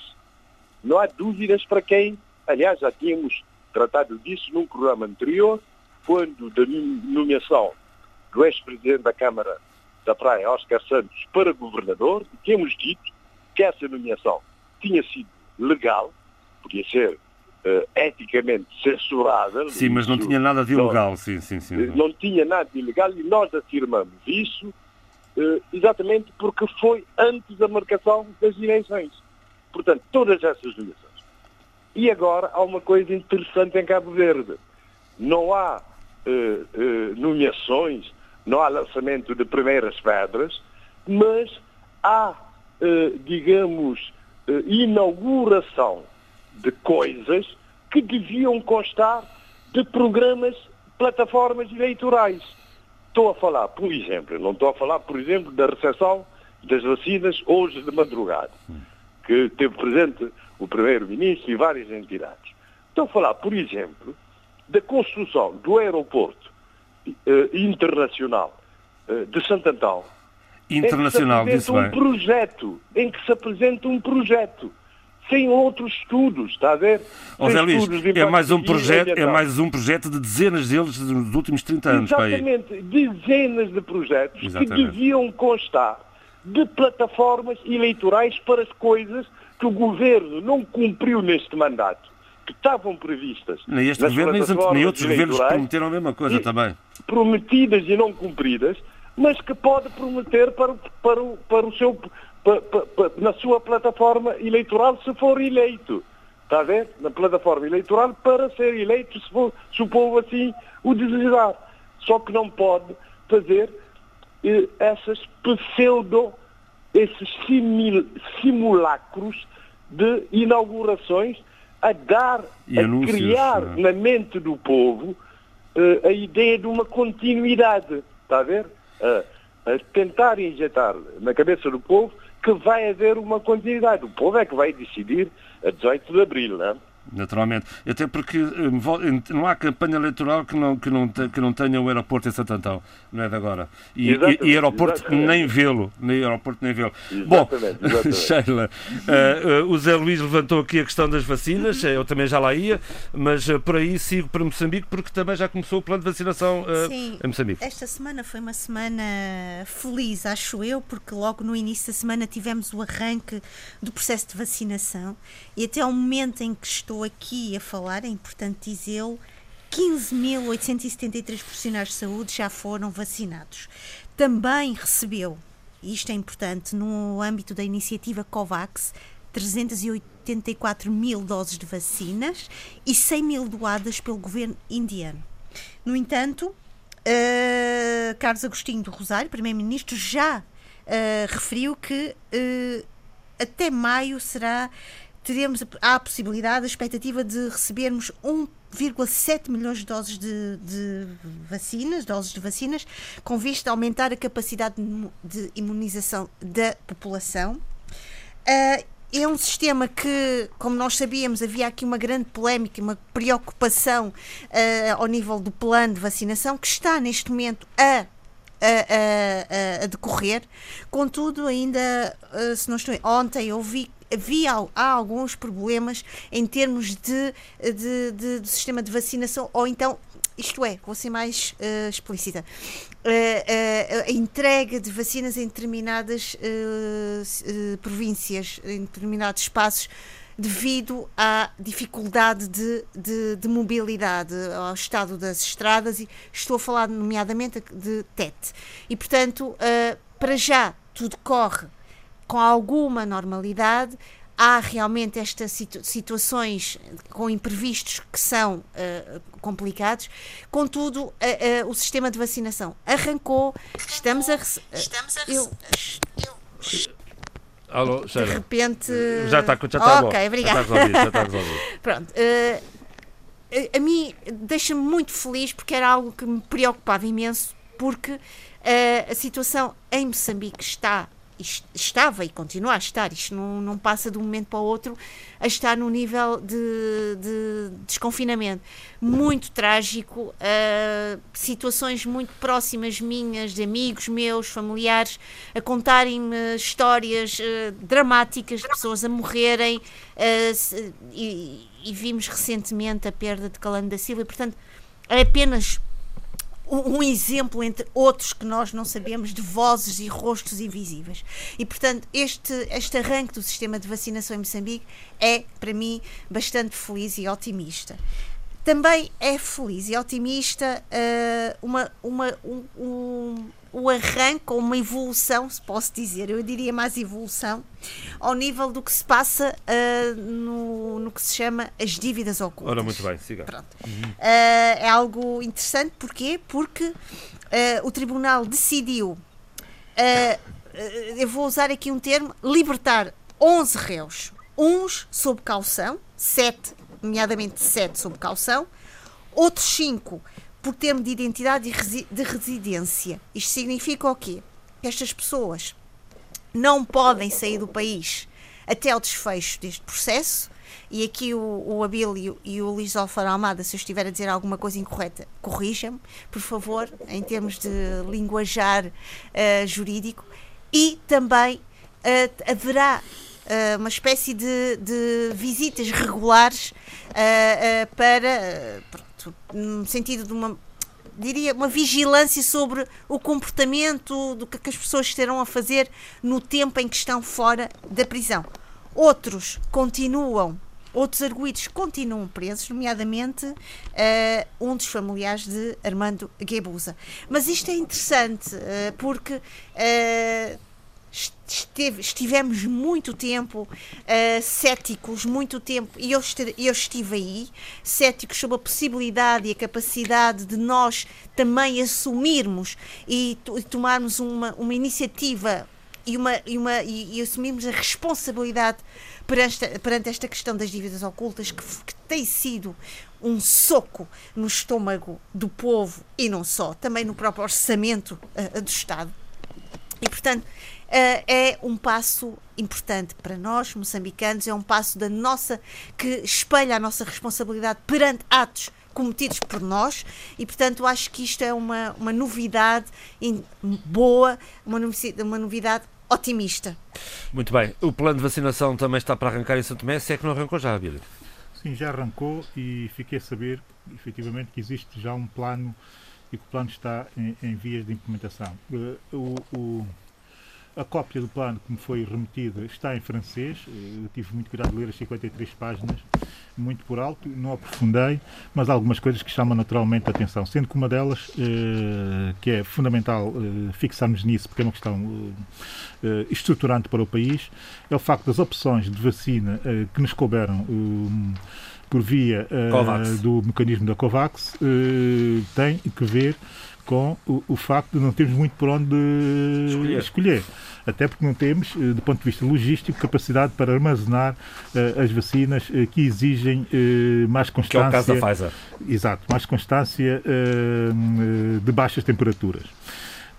Não há dúvidas para quem, aliás, já tínhamos tratado disso num programa anterior, quando da nomeação do ex-presidente da Câmara da Praia, Oscar Santos, para governador, tínhamos dito que essa nomeação tinha sido legal, podia ser uh, eticamente censurada. Sim, mas não tinha nada de ilegal, não, sim, sim, sim. Não tinha nada de ilegal e nós afirmamos isso uh, exatamente porque foi antes da marcação das eleições. Portanto, todas essas nomeações. E agora há uma coisa interessante em Cabo Verde. Não há uh, nomeações, não há lançamento de primeiras pedras, mas há, digamos, inauguração de coisas que deviam constar de programas, plataformas eleitorais. Estou a falar, por exemplo, não estou a falar, por exemplo, da recepção das vacinas hoje de madrugada, que teve presente o Primeiro-Ministro e várias entidades. Estou a falar, por exemplo, da construção do aeroporto eh, internacional eh, de Santo Antão. Internacional, em que se apresenta um bem. projeto, em que se apresenta um projeto sem outros estudos, está a ver? Oh, Zé Luís, é mais, um projeto, é mais um projeto de dezenas deles nos últimos 30 anos. Exatamente, dezenas de projetos Exatamente. que deviam constar de plataformas eleitorais para as coisas que o governo não cumpriu neste mandato, que estavam previstas. Nem este governo, nem outros governos prometeram a mesma coisa também. Prometidas e não cumpridas, mas que pode prometer para, para, para o seu na sua plataforma eleitoral se for eleito. Está a ver? Na plataforma eleitoral para ser eleito, se, for, se o povo assim o desejar. Só que não pode fazer eh, essas pseudo, esses simil, simulacros de inaugurações a dar, e a criar é? na mente do povo eh, a ideia de uma continuidade. Está a ver? a tentar injetar na cabeça do povo que vai haver uma continuidade. O povo é que vai decidir a 18 de abril, não é? Naturalmente. Até porque eh, não há campanha eleitoral que não, que não, que não tenha o aeroporto em Santo Antão, não é de agora. E, e, e aeroporto exatamente. nem vê-lo. Nem aeroporto nem vê-lo. Bom, exatamente. (laughs) Sheila, uh, uh, o Zé Luís levantou aqui a questão das vacinas, eu também já lá ia, mas uh, por aí sigo para Moçambique porque também já começou o plano de vacinação Sim, em Moçambique. Esta semana foi uma semana feliz, acho eu, porque logo no início da semana tivemos o arranque do processo de vacinação e até ao momento em que estou estou aqui a falar, é importante dizê-lo, 15.873 profissionais de saúde já foram vacinados. Também recebeu, isto é importante, no âmbito da iniciativa COVAX, 384 mil doses de vacinas e 100 mil doadas pelo governo indiano. No entanto, uh, Carlos Agostinho do Rosário, Primeiro-Ministro, já uh, referiu que uh, até maio será teremos a possibilidade, a expectativa de recebermos 1,7 milhões de doses de, de, vacinas, doses de vacinas, com vista a aumentar a capacidade de imunização da população. Uh, é um sistema que, como nós sabíamos, havia aqui uma grande polémica, uma preocupação uh, ao nível do plano de vacinação, que está neste momento a a, a, a, decorrer. Contudo, ainda, se não estou ontem ouvi havia há alguns problemas em termos de, de, de, de sistema de vacinação, ou então isto é, vou ser mais uh, explícita, uh, uh, a entrega de vacinas em determinadas províncias, em determinados espaços, devido à dificuldade de, de, de, mobilidade, ao estado das estradas, e estou a falar nomeadamente de TET. E, portanto, para já tudo corre com alguma normalidade há realmente estas situ situações com imprevistos que são uh, complicados. Contudo, uh, uh, o sistema de vacinação arrancou. Estamos a. Estamos a. Eu, eu, Alô, de repente. Já está, já está Ok, bom. obrigado. Já está resolvido. Já está (laughs) resolvido. Pronto. a mim deixa-me muito feliz porque era algo que me preocupava imenso, porque a situação em Moçambique está estava e continua a estar, isto não, não passa de um momento para o outro, a estar no nível de, de desconfinamento. Muito trágico, uh, situações muito próximas minhas, de amigos meus, familiares, a contarem-me histórias uh, dramáticas de pessoas a morrerem uh, e, e, vimos recentemente a perda de Calando da Silva, e, portanto, é apenas um exemplo entre outros que nós não sabemos de vozes e rostos invisíveis. E, portanto, este, este arranque do sistema de vacinação em Moçambique é, para mim, bastante feliz e otimista. Também é feliz e otimista uh, uma, uma, um, um, um arranque ou uma evolução, se posso dizer, eu diria mais evolução, ao nível do que se passa uh, no, no que se chama as dívidas ocultas. Ora, muito bem, siga. Pronto. Uhum. Uh, é algo interessante, porquê? Porque o Tribunal decidiu, eu vou usar aqui um termo, libertar 11 réus, uns sob caução, 7 nomeadamente sete sob caução, outros cinco por termo de identidade e de residência. Isto significa o quê? Que estas pessoas não podem sair do país até ao desfecho deste processo. E aqui o, o Abílio e o Luís Alfaro Almada, se eu estiver a dizer alguma coisa incorreta, corrijam-me, por favor, em termos de linguajar uh, jurídico. E também uh, haverá uh, uma espécie de, de visitas regulares para, no sentido de uma diria, uma vigilância sobre o comportamento do que as pessoas estarão a fazer no tempo em que estão fora da prisão. Outros continuam, outros arguídos continuam presos, nomeadamente uh, um dos familiares de Armando Guebuza. Mas isto é interessante uh, porque uh, esteve, estivemos muito tempo uh, céticos, muito tempo, e eu, eu estive aí, céticos sobre a possibilidade e a capacidade de nós também assumirmos e, e tomarmos uma, uma iniciativa e, uma, e, uma, e, e assumirmos a responsabilidade perante, perante esta questão das dívidas ocultas, que, que tem sido um soco no estômago do povo e não só, também no próprio orçamento uh, do Estado. E, portanto, é um passo importante para nós, moçambicanos, é um passo da nossa que espelha a nossa responsabilidade perante atos cometidos por nós e, portanto, acho que isto é uma, uma novidade boa, uma, uma novidade otimista. Muito bem. O plano de vacinação também está para arrancar em Santo Tomé, se é que não arrancou já, Bíblia? Sim, já arrancou e fiquei a saber, efetivamente, que existe já um plano e que o plano está em, em vias de implementação. Uh, o, o a cópia do plano que me foi remetida está em francês. Eu tive muito cuidado de ler as 53 páginas, muito por alto, não aprofundei, mas há algumas coisas que chamam naturalmente a atenção. Sendo que uma delas, eh, que é fundamental eh, fixarmos nisso, porque é uma questão eh, estruturante para o país, é o facto das opções de vacina que nos couberam por via do mecanismo da COVAX tem que ver com o, o, facto de não termos muito por onde escolher. escolher. Até porque não temos, eh, do ponto de vista logístico, capacidade para armazenar uh, as vacinas uh, que exigem uh, mais constância. Que é o caso da Pfizer. Exato, mais constância de baixas temperaturas.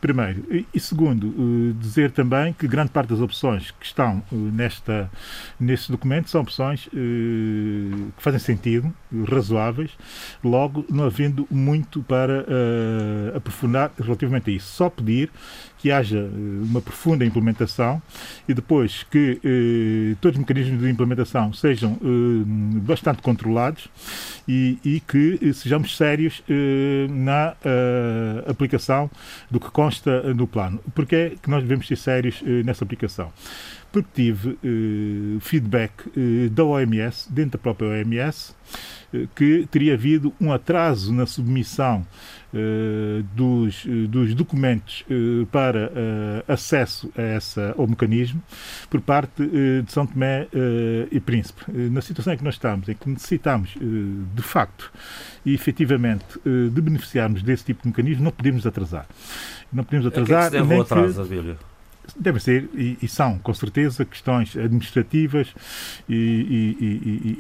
Primeiro. E, segundo, uh, dizer também que grande parte das opções que estão uh, nesta, neste documento são opções uh, que fazem sentido, razoáveis, logo não havendo muito para aprofundar relativamente a isso. Só pedir que haja uma profunda implementação e depois que eh, todos os mecanismos de implementação sejam eh, bastante controlados e, e que eh, sejamos sérios na aplicação do que consta no plano. Porque é que nós devemos ser sérios nessa aplicação? Porque tive feedback da OMS, dentro da própria OMS, que teria havido um atraso na submissão dos, dos, documentos uh, para acesso a essa, ao mecanismo por parte de São Tomé e Príncipe. na situação em que nós estamos, em que necessitamos, de facto e efetivamente, de beneficiarmos desse tipo de mecanismo, não podemos atrasar. Não podemos atrasar. A que é que se deve o atraso, Abílio? Devem ser, e, e, são, com certeza, questões administrativas e,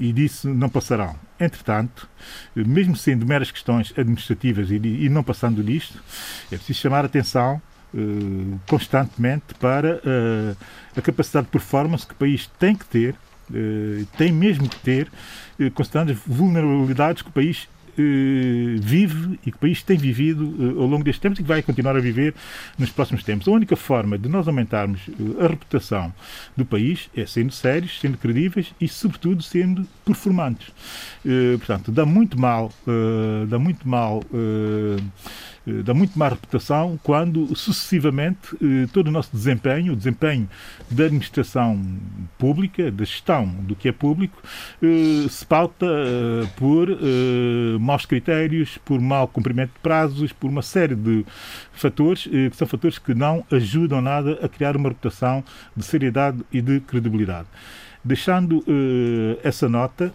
e, e, disso não passarão. Entretanto, mesmo sendo meras questões administrativas e, não passando disto, é preciso chamar a atenção uh, constantemente para uh, a capacidade de performance que o país tem que ter, uh, tem mesmo que ter, considerando as vulnerabilidades que o país eh, vive e que o país tem vivido eh, ao longo destes tempos e que vai continuar a viver nos próximos tempos. A única forma de nós aumentarmos eh, a reputação do país é sendo sérios, sendo credíveis e, sobretudo, sendo performantes. portanto, dá muito mal, dá muito mal eh, dá muito má reputação quando sucessivamente eh, todo o nosso desempenho, o desempenho da administração pública, da gestão do que é público, eh, se pauta por maus critérios, por mau cumprimento de prazos, por uma série de fatores que são fatores que não ajudam nada a criar uma reputação de seriedade e de credibilidade. Deixando essa nota,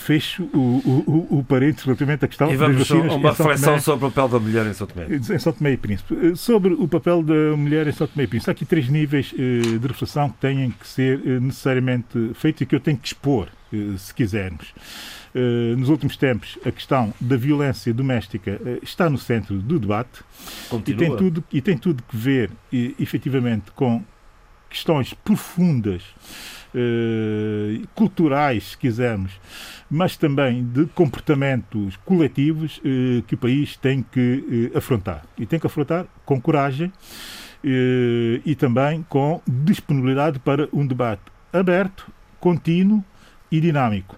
fecho o, o, o parênteses relativamente à questão e vamos das vacinas. uma reflexão Tomé, sobre o papel da mulher em São Tomé. Em São Tomé e Príncipe. Eh, sobre o papel da mulher em São Tomé e Príncipe, há aqui três níveis eh, de reflexão que têm que ser eh, necessariamente feitos e que eu tenho que expor, se quisermos. nos últimos tempos, a questão da violência doméstica está no centro do debate e tem, tudo, e tem tudo que ver, efetivamente, com questões profundas eh, culturais, se quisermos, mas também de comportamentos coletivos eh, que o país tem que eh, afrontar. E tem que afrontar com coragem e também com disponibilidade para um debate aberto, contínuo e dinâmico.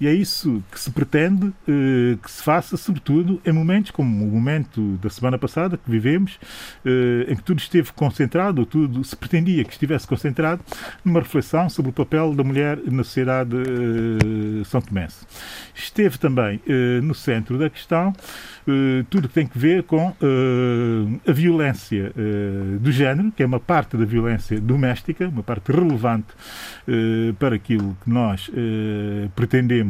E é isso que se pretende eh, que se faça, sobretudo, em momentos como o momento da semana passada que vivemos, eh, em que tudo esteve concentrado, ou tudo se pretendia que estivesse concentrado, numa reflexão sobre o papel da mulher na sociedade eh, são tomense. Esteve também eh, no centro da questão tudo que tem que ver com a violência do género, que é uma parte da violência doméstica, uma parte relevante para aquilo que nós pretendemos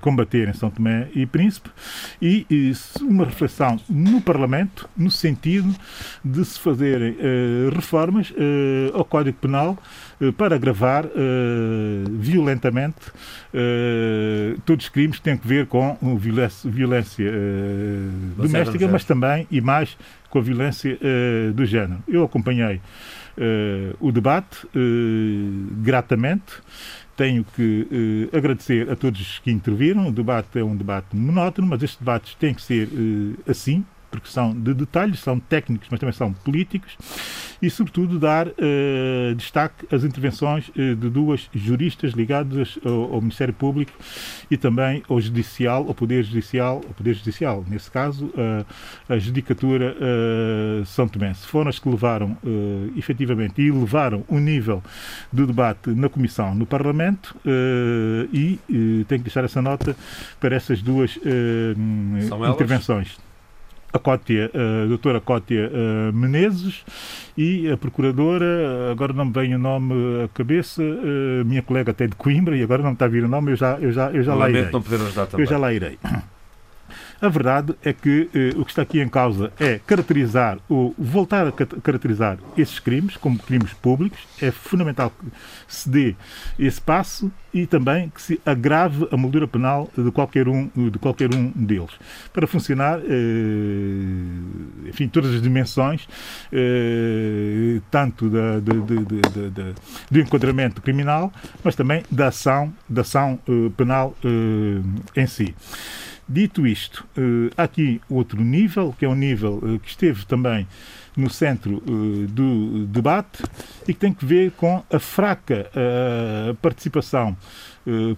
combater em São Tomé e Príncipe, e uma reflexão no Parlamento, no sentido de se fazerem reformas ao Código Penal para agravar violentamente todos os crimes que têm a ver com violência, violência doméstica, mas também e mais com a violência do género. Eu acompanhei o debate gratamente. Tenho que agradecer a todos que interviram. O debate é um debate monótono, mas estes debates têm que ser assim, porque são de detalhes, são técnicos, mas também são políticos, e, sobretudo, dar uh, destaque às intervenções uh, de duas juristas ligadas ao, ao, Ministério Público e também ao Judicial, ao Poder Judicial, ao Poder Judicial, nesse caso, uh, a Judicatura uh, São Tomé. Foram as que levaram, uh, efetivamente, e levaram o nível do debate na Comissão, no Parlamento, e tenho que deixar essa nota para essas duas intervenções a Cótia, a doutora Cótia uh, Menezes e a procuradora, agora não me vem o nome à cabeça, minha colega até de Coimbra, e agora não me está a vir o nome, eu já, eu já, eu já lá irei. Não poder ajudar também. Eu já lá irei. A verdade é que eh, o que está aqui em causa é caracterizar ou voltar a caracterizar esses crimes como crimes públicos. É fundamental que se dê esse passo e também que se agrave a moldura penal de qualquer um, de qualquer um deles. Para funcionar, eh, enfim, todas as dimensões, eh, tanto da, do enquadramento criminal, mas também da ação, da ação eh, penal em si. Dito isto, há aqui outro nível, que é um nível que esteve também no centro uh, do debate e que tem que ver com a fraca participação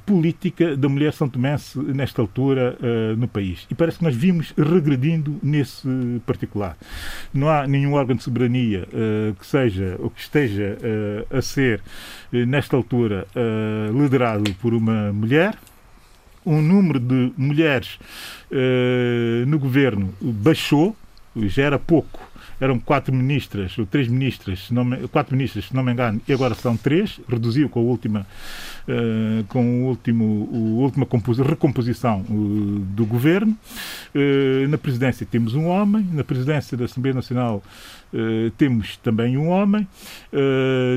política da mulher santomense nesta altura no país. E parece que nós vimos regredindo nesse particular. Não há nenhum órgão de soberania que seja ou que esteja a ser, nesta altura, liderado por uma mulher. O número de mulheres no governo baixou, já era pouco. Eram quatro ministras, ou três ministras, me, quatro ministras, se não me engano, e agora são três, reduziu com a última, uh, com o último, a última recomposição uh, do governo. Uh, na presidência temos um homem, na presidência da Assembleia Nacional temos também um homem,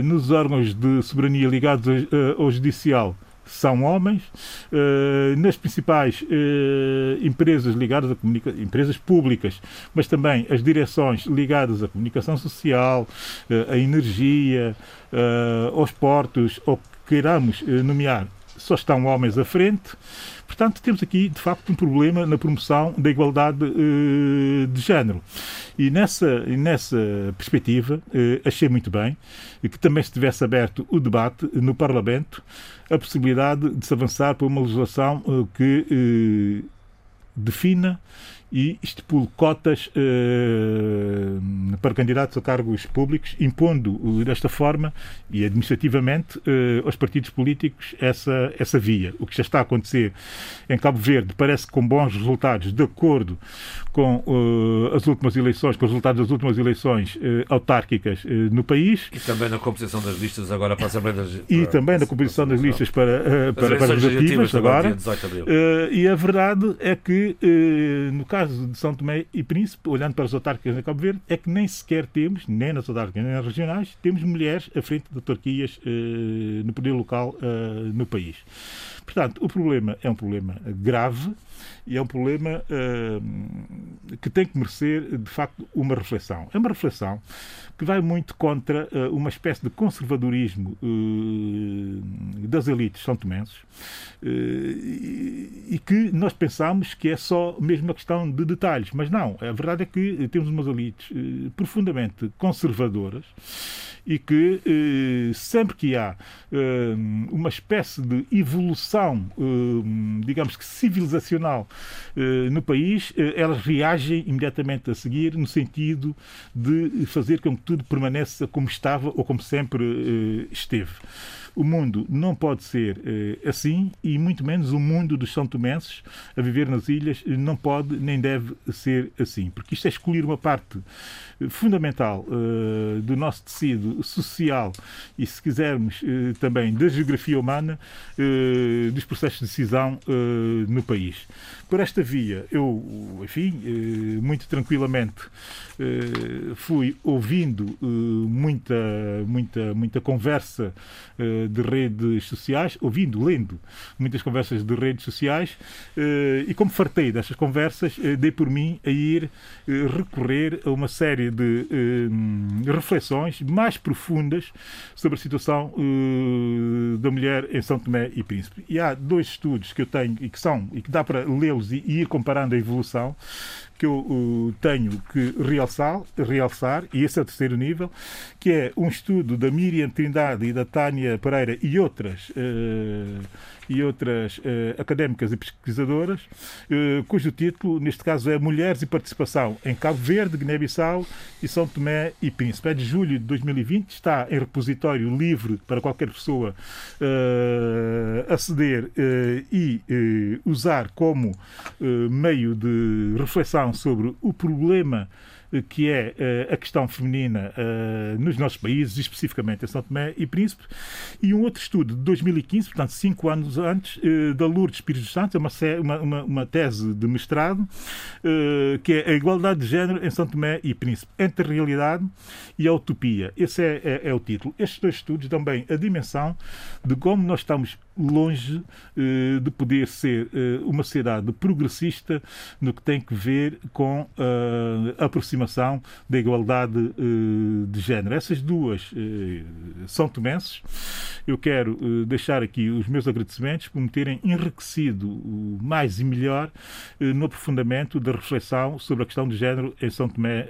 nos órgãos de soberania ligados ao judicial são homens. Uh, nas principais uh, empresas ligadas a empresas públicas, mas também as direções ligadas à comunicação social, uh, à energia, aos portos, ou que queiramos nomear, só estão homens à frente. Portanto, temos aqui, de facto, um problema na promoção da igualdade de género. E nessa, nessa perspectiva, achei muito bem que também se tivesse aberto o debate no Parlamento a possibilidade de se avançar para uma legislação uh, que defina e estipule cotas uh, para candidatos a cargos públicos, impondo desta forma e administrativamente uh, aos partidos políticos essa, essa via. O que já está a acontecer em Cabo Verde parece com bons resultados, de acordo com uh, as últimas eleições, com os resultados das últimas eleições autárquicas no país. E também na composição das listas agora para a Assembleia das E também na composição das listas para, para, para as legislativas agora. e a verdade é que, no caso caso de São Tomé e Príncipe, olhando para as autárquicas de Cabo Verde, é que nem sequer temos, nem nas autárquicas nem nas regionais, temos mulheres à frente de autarquias eh, no poder local eh, no país. Portanto, o problema é um problema grave e é um problema uh, que tem que merecer, de facto, uma reflexão. É uma reflexão que vai muito contra uh, uma espécie de conservadorismo uh, das elites são tomenses e, e, que nós pensamos que é só mesmo uma questão de detalhes, mas não. A verdade é que temos umas elites profundamente conservadoras e que sempre que há uma espécie de evolução, digamos que civilizacional eh, no país, eh, elas reagem imediatamente a seguir no sentido de fazer com que tudo permaneça como estava ou como sempre eh, esteve. O mundo não pode ser eh, assim e muito menos o mundo dos São Tomenses a viver nas ilhas não pode nem deve ser assim, porque isto é excluir uma parte eh, fundamental uh, do nosso tecido social e, se quisermos, também da geografia humana dos processos de decisão no país. Por esta via, eu, enfim, muito tranquilamente fui ouvindo muita, muita, muita conversa de redes sociais, ouvindo, lendo muitas conversas de redes sociais e como fartei destas conversas, dei por mim a ir recorrer a uma série de reflexões mais profundas sobre a situação da mulher em São Tomé e Príncipe. E há dois estudos que eu tenho e que são e que dá para lê-los e, e ir comparando a evolução que eu uh, tenho que realçar, realçar, e esse é o terceiro nível, que é um estudo da Miriam Trindade e da Tânia Pereira e outras. Uh, e outras uh, académicas e pesquisadoras, uh, cujo título, neste caso, é Mulheres e Participação em Cabo Verde, Guiné-Bissau e São Tomé e Príncipe. É de julho de 2020, está em repositório livre para qualquer pessoa uh, aceder e usar como meio de reflexão sobre o problema que é a questão feminina nos nossos países, especificamente em São Tomé e Príncipe, e um outro estudo de 2015, portanto, cinco anos antes, da Lourdes Espírito Santo, é uma, uma, uma tese de mestrado, que é a igualdade de género em São Tomé e Príncipe, entre a realidade e a utopia. Esse é, é, é o título. Estes dois estudos dão bem a dimensão de como nós estamos longe eh, de poder ser eh, uma sociedade progressista no que tem que ver com eh, a aproximação da igualdade de género. Essas duas são tomenses. Eu quero deixar aqui os meus agradecimentos por me terem enriquecido mais e melhor no aprofundamento da reflexão sobre a questão do género em São Tomé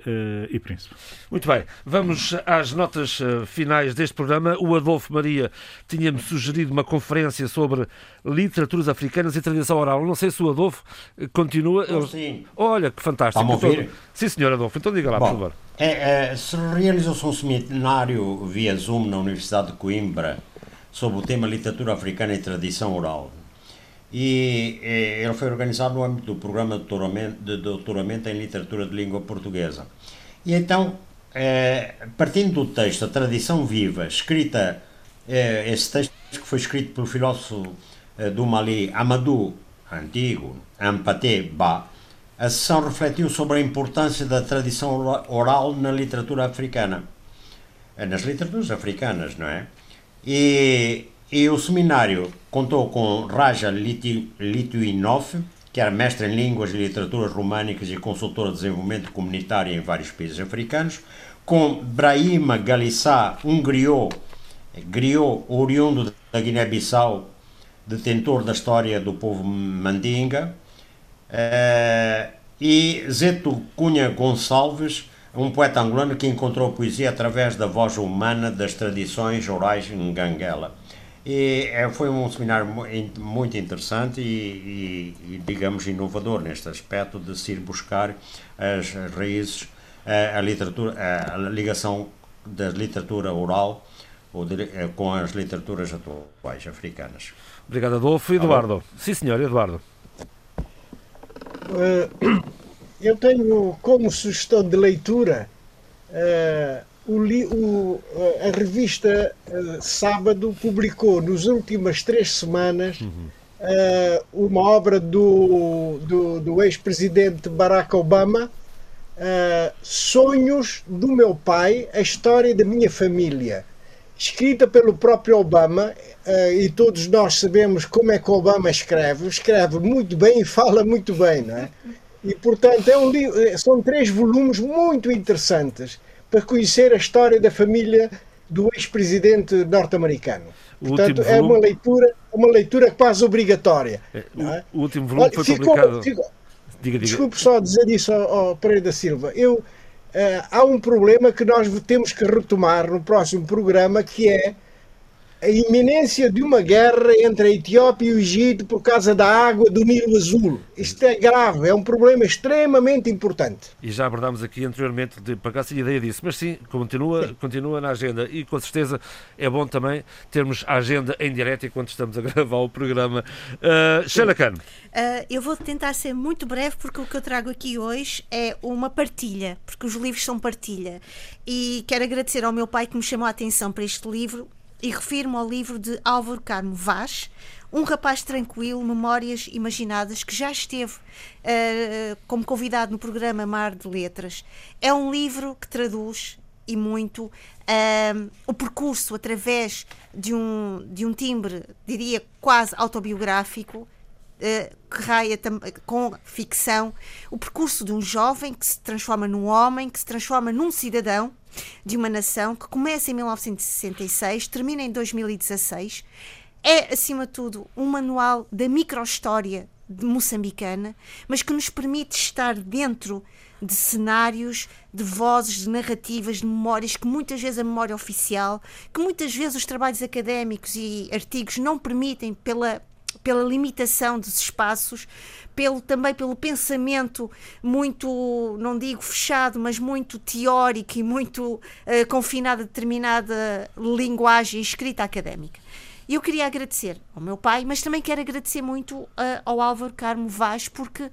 e Príncipe. Muito bem, vamos às notas finais deste programa. O Adolfo Maria tinha-me sugerido uma conferência sobre literaturas africanas e tradição oral. Não sei se o Adolfo eh, continua. Oh, sim. Olha, que fantástico. Está-me a ouvir? Sim, senhor Adolfo. Então diga lá, Bom, por favor. É, é, se realizou-se um seminário via Zoom na Universidade de Coimbra sobre o tema literatura africana e tradição oral. E é, ele foi organizado no âmbito do programa de doutoramento, de doutoramento em literatura de língua portuguesa. E então, é, partindo do texto A Tradição Viva, escrita, é, esse texto que foi escrito pelo filósofo eh, do Mali Amadou Antigo, Ampaté Ba, a sessão refletiu sobre a importância da tradição oral na literatura africana. Eh, nas literaturas africanas, não é? E, e o seminário contou com Raja Lituinov, que era mestre em línguas e literaturas românicas e consultora de desenvolvimento comunitário em vários países africanos, com Brahima Galissá, um griot, griot oriundo da Guiné-Bissau, detentor da história do povo mandinga, uh, e Zeto Cunha Gonçalves, um poeta angolano que encontrou poesia através da voz humana das tradições orais em Ganguela. E é, foi um seminário muito interessante e, e, e, digamos, inovador neste aspecto de se ir buscar as raízes, a, a literatura, a ligação da literatura oral eh, com as literaturas atuais africanas. Obrigado, Adolfo. Eduardo. Sim, senhor, Eduardo. Uh, eu tenho como sugestão de leitura o, o, a revista Sábado publicou nas últimas três semanas uhum. uma obra do, do, do ex-presidente Barack Obama, Sonhos do meu pai, a história da minha família escrita pelo próprio Obama, uh, e todos nós sabemos como é que Obama escreve, escreve muito bem e fala muito bem, não é? E, portanto, é um eh, são três volumes muito interessantes para conhecer a história da família do ex-presidente norte-americano. Portanto, é uma leitura, uma leitura quase obrigatória. É, é? O último volume Olha, foi ficou, publicado... Ficou, diga, diga. Desculpe só dizer isso ao, ao Pereira da Silva. Eu há um problema que nós temos que retomar no próximo programa, que é a iminência de uma guerra entre a Etiópia e o Egito por causa da água do Nilo Azul. Isto é grave, é um problema extremamente importante. E já abordámos aqui anteriormente, de, para cá sem ideia disso, mas sim, continua, sim. continua na agenda e com certeza é bom também termos a agenda em direto enquanto estamos a (laughs) gravar o programa. Uh, Sheila Khan. Uh, eu vou tentar ser muito breve porque o que eu trago aqui hoje é uma partilha, porque os livros são partilha. E quero agradecer ao meu pai que me chamou a atenção para este livro e refiro-me ao livro de Álvaro Carmo Vaz, um rapaz tranquilo, memórias imaginadas, que já esteve uh, como convidado no programa Mar de Letras. É um livro que traduz e muito uh, o percurso através de um, de um timbre, diria quase autobiográfico, que raia com ficção, o percurso de um jovem que se transforma num homem, que se transforma num cidadão de uma nação que começa em 1966, termina em 2016. É, acima de tudo, um manual da microhistória moçambicana, mas que nos permite estar dentro de cenários, de vozes, de narrativas, de memórias, que muitas vezes a memória oficial, que muitas vezes os trabalhos académicos e artigos não permitem pela pela limitação dos espaços, pelo, também pelo pensamento muito, não digo fechado, mas muito teórico e muito uh, confinado a determinada linguagem escrita académica. Eu queria agradecer ao meu pai, mas também quero agradecer muito uh, ao Álvaro Carmo Vaz, porque uh,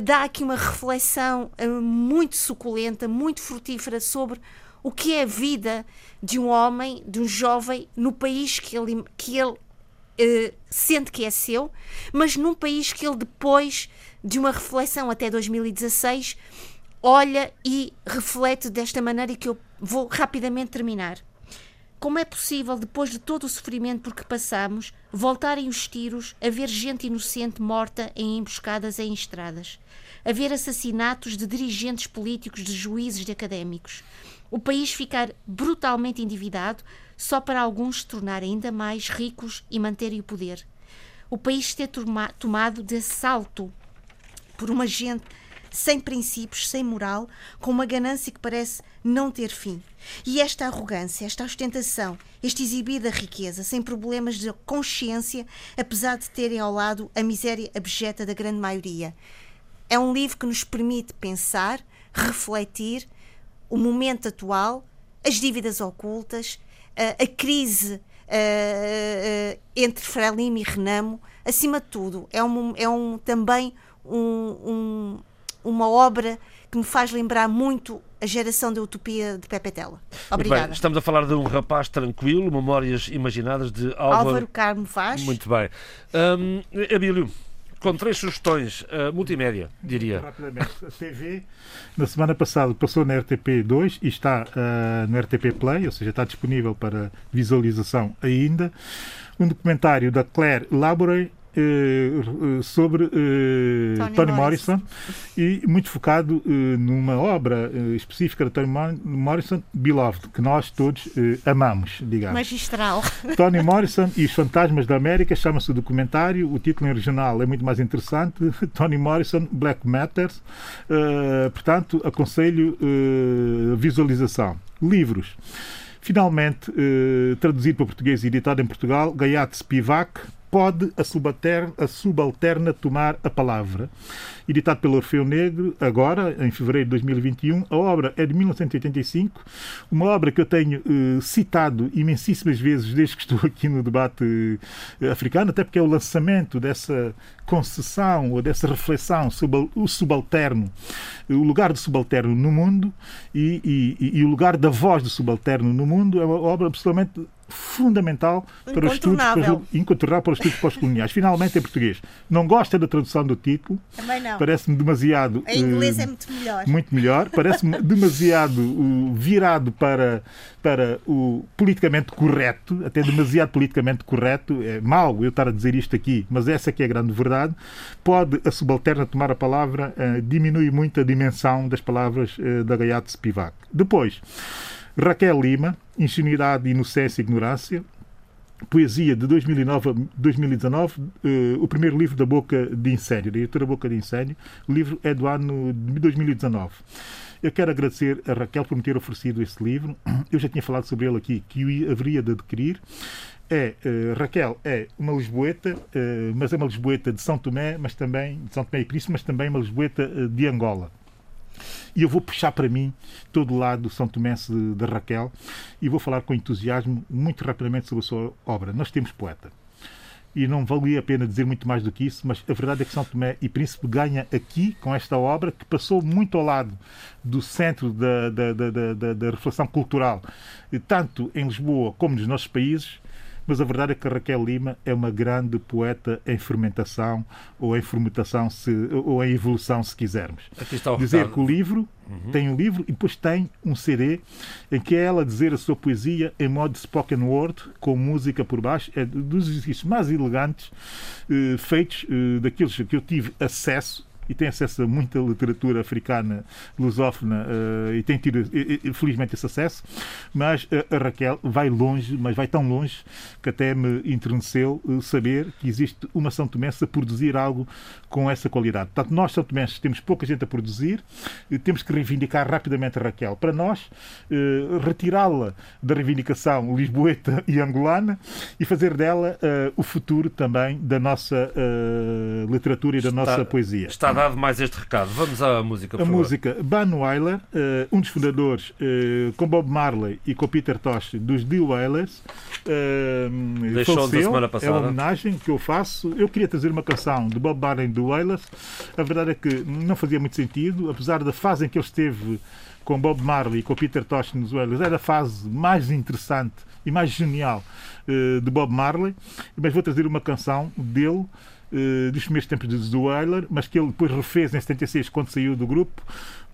dá aqui uma reflexão uh, muito suculenta, muito frutífera sobre o que é a vida de um homem, de um jovem, no país que ele, que ele uh, sente que é seu, mas num país que ele, depois de uma reflexão até 2016, olha e reflete desta maneira e que eu vou rapidamente terminar. Como é possível, depois de todo o sofrimento por que passamos, voltarem os tiros, haver gente inocente morta em emboscadas em estradas, haver assassinatos de dirigentes políticos, de juízes, de académicos, o país ficar brutalmente endividado só para alguns se tornarem ainda mais ricos e manterem o poder, o país ter tomado de assalto por uma gente sem princípios, sem moral, com uma ganância que parece não ter fim. E esta arrogância, esta ostentação, este exibir da riqueza, sem problemas de consciência, apesar de terem ao lado a miséria abjeta da grande maioria. É um livro que nos permite pensar, refletir o momento atual, as dívidas ocultas, a, crise entre Frelimo e Renamo, acima de tudo, é, um, é um, também um, um uma obra que me faz lembrar muito a geração da utopia de Pepe Tela. Obrigada. Bem, estamos a falar de um rapaz tranquilo, Memórias Imaginadas de Álvaro, Álvaro Carmo Vaz. Muito bem. Um, Abílio, com três sugestões, uh, multimédia, diria. Rapidamente, a TV, na semana passada, passou na RTP2 e está uh, no RTP Play, ou seja, está disponível para visualização ainda. Um documentário da Claire Labouré eh, sobre eh, Tony, Tony Morrison. Morrison. e muito focado eh, numa obra específica de Tony Morrison, Beloved, que nós todos amamos, digamos. Magistral. Tony Morrison e os Fantasmas da América chama-se o documentário. O título em original é muito mais interessante. (laughs) Tony Morrison, Black Matters. portanto, aconselho visualização. Livros. Finalmente, traduzido para português e editado em Portugal, Gayat Spivak, pode a subalterna, a subalterna tomar a palavra. Editado pelo Orfeu Negro, agora, em fevereiro de 2021. A obra é de 1985, uma obra que eu tenho eh, citado imensíssimas vezes desde que estou aqui no debate eh, africano, até porque é o lançamento dessa concessão ou dessa reflexão sobre o subalterno, o lugar do subalterno no mundo e, e, e o lugar da voz do subalterno no mundo é uma obra absolutamente fundamental para os estudos incontornável para os estudos pós-coloniais. Finalmente em português. Não gosta da tradução do título. Também não. Parece-me demasiado. Em inglês uh, é muito melhor. Muito melhor. Parece-me (laughs) demasiado uh, virado para, para o politicamente correto, até demasiado politicamente correto. É mau eu estar a dizer isto aqui, mas essa que é a grande verdade. Pode a subalterna tomar a palavra, uh, diminui muito a dimensão das palavras da Gaiate Spivak. Depois. Raquel Lima, Ingenuidade, Inocência e Ignorância, Poesia de 2009 a 2019, uh, o primeiro livro da Boca de Incêndio, da editora Boca de Incêndio. O livro é do ano de 2019. Eu quero agradecer a Raquel por me ter oferecido esse livro. Eu já tinha falado sobre ele aqui, que o haveria de adquirir. É, uh, Raquel é uma lisboeta, uh, mas é uma lisboeta de São Tomé, mas também de São Tomé e Príncipe, mas também uma lisboeta de Angola. E eu vou puxar para mim todo o lado do São Tomé da Raquel e vou falar com entusiasmo muito rapidamente sobre a sua obra. Nós temos poeta. E não valia a pena dizer muito mais do que isso, mas a verdade é que São Tomé e Príncipe ganha aqui, com esta obra, que passou muito ao lado do centro da, da, da, da, da reflexão cultural, tanto em Lisboa como nos nossos países, mas a verdade é que Raquel Lima é uma grande poeta em fermentação ou em fermentação se, ou em evolução, se quisermos. Dizer que o livro uhum. tem um livro e depois tem um CD em que é ela dizer a sua poesia em modo spoken word, com música por baixo, é dos exercícios mais elegantes eh, feitos eh, daqueles que eu tive acesso e tem acesso a muita literatura africana, lusófona, uh, e tem tido, felizmente, esse acesso, mas a Raquel vai longe, mas vai tão longe que até me enterneceu uh, saber que existe uma São Tomense a produzir algo com essa qualidade. Portanto, nós, São Tomenses, temos pouca gente a produzir, uh, temos que reivindicar rapidamente a Raquel. Para nós, retirá-la da reivindicação lisboeta e angolana e fazer dela o futuro também da nossa literatura e da está, nossa poesia. Está dado mais este recado. Vamos à música, por A favor. música Ban Weiler, eh, um dos fundadores, eh, com Bob Marley e com Peter Tosh, dos The Wailers, eh, Deixou-nos a semana É passada. uma homenagem que eu faço. Eu queria trazer uma canção de Bob Marley e The Wailers. A verdade é que não fazia muito sentido, apesar da fase em que ele esteve com Bob Marley e com Peter Tosh nos Wailers, era a fase mais interessante e mais genial de Bob Marley. Mas vou trazer uma canção dele eh, dos primeiros tempos de Wailer, mas que ele depois refez em 76 quando saiu do grupo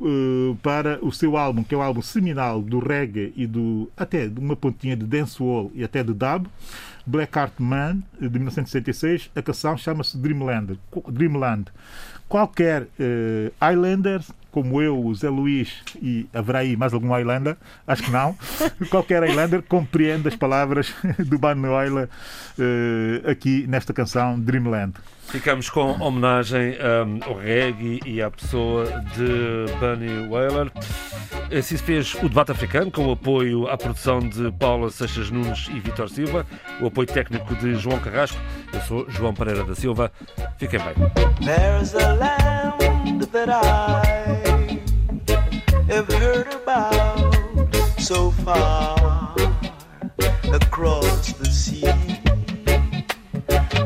eh, para o seu álbum, que é o álbum seminal do reggae e do até de uma pontinha de dancehall e até de dub, Black Heart Man de 1966. A canção chama-se Dreamland. Dreamland. Qualquer Highlander, como eu, o Zé Luís e haverá aí mais algum Highlander, acho que não, (laughs) qualquer Highlander compreende as palavras (laughs) do Van Weiler eh, aqui nesta canção Dreamland. Ficamos com homenagem um, ao reggae e à pessoa de Bunny Whaler. Assim se fez o debate africano, com o apoio à produção de Paula Seixas Nunes e Vitor Silva, o apoio técnico de João Carrasco. Eu sou João Pereira da Silva. Fiquem bem. Have heard about so far across the sea.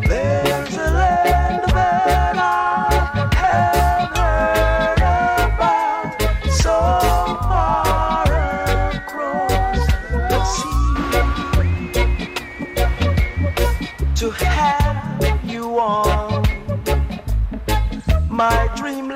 There's a land that I have heard about so far across the sea. To have you on my dreamland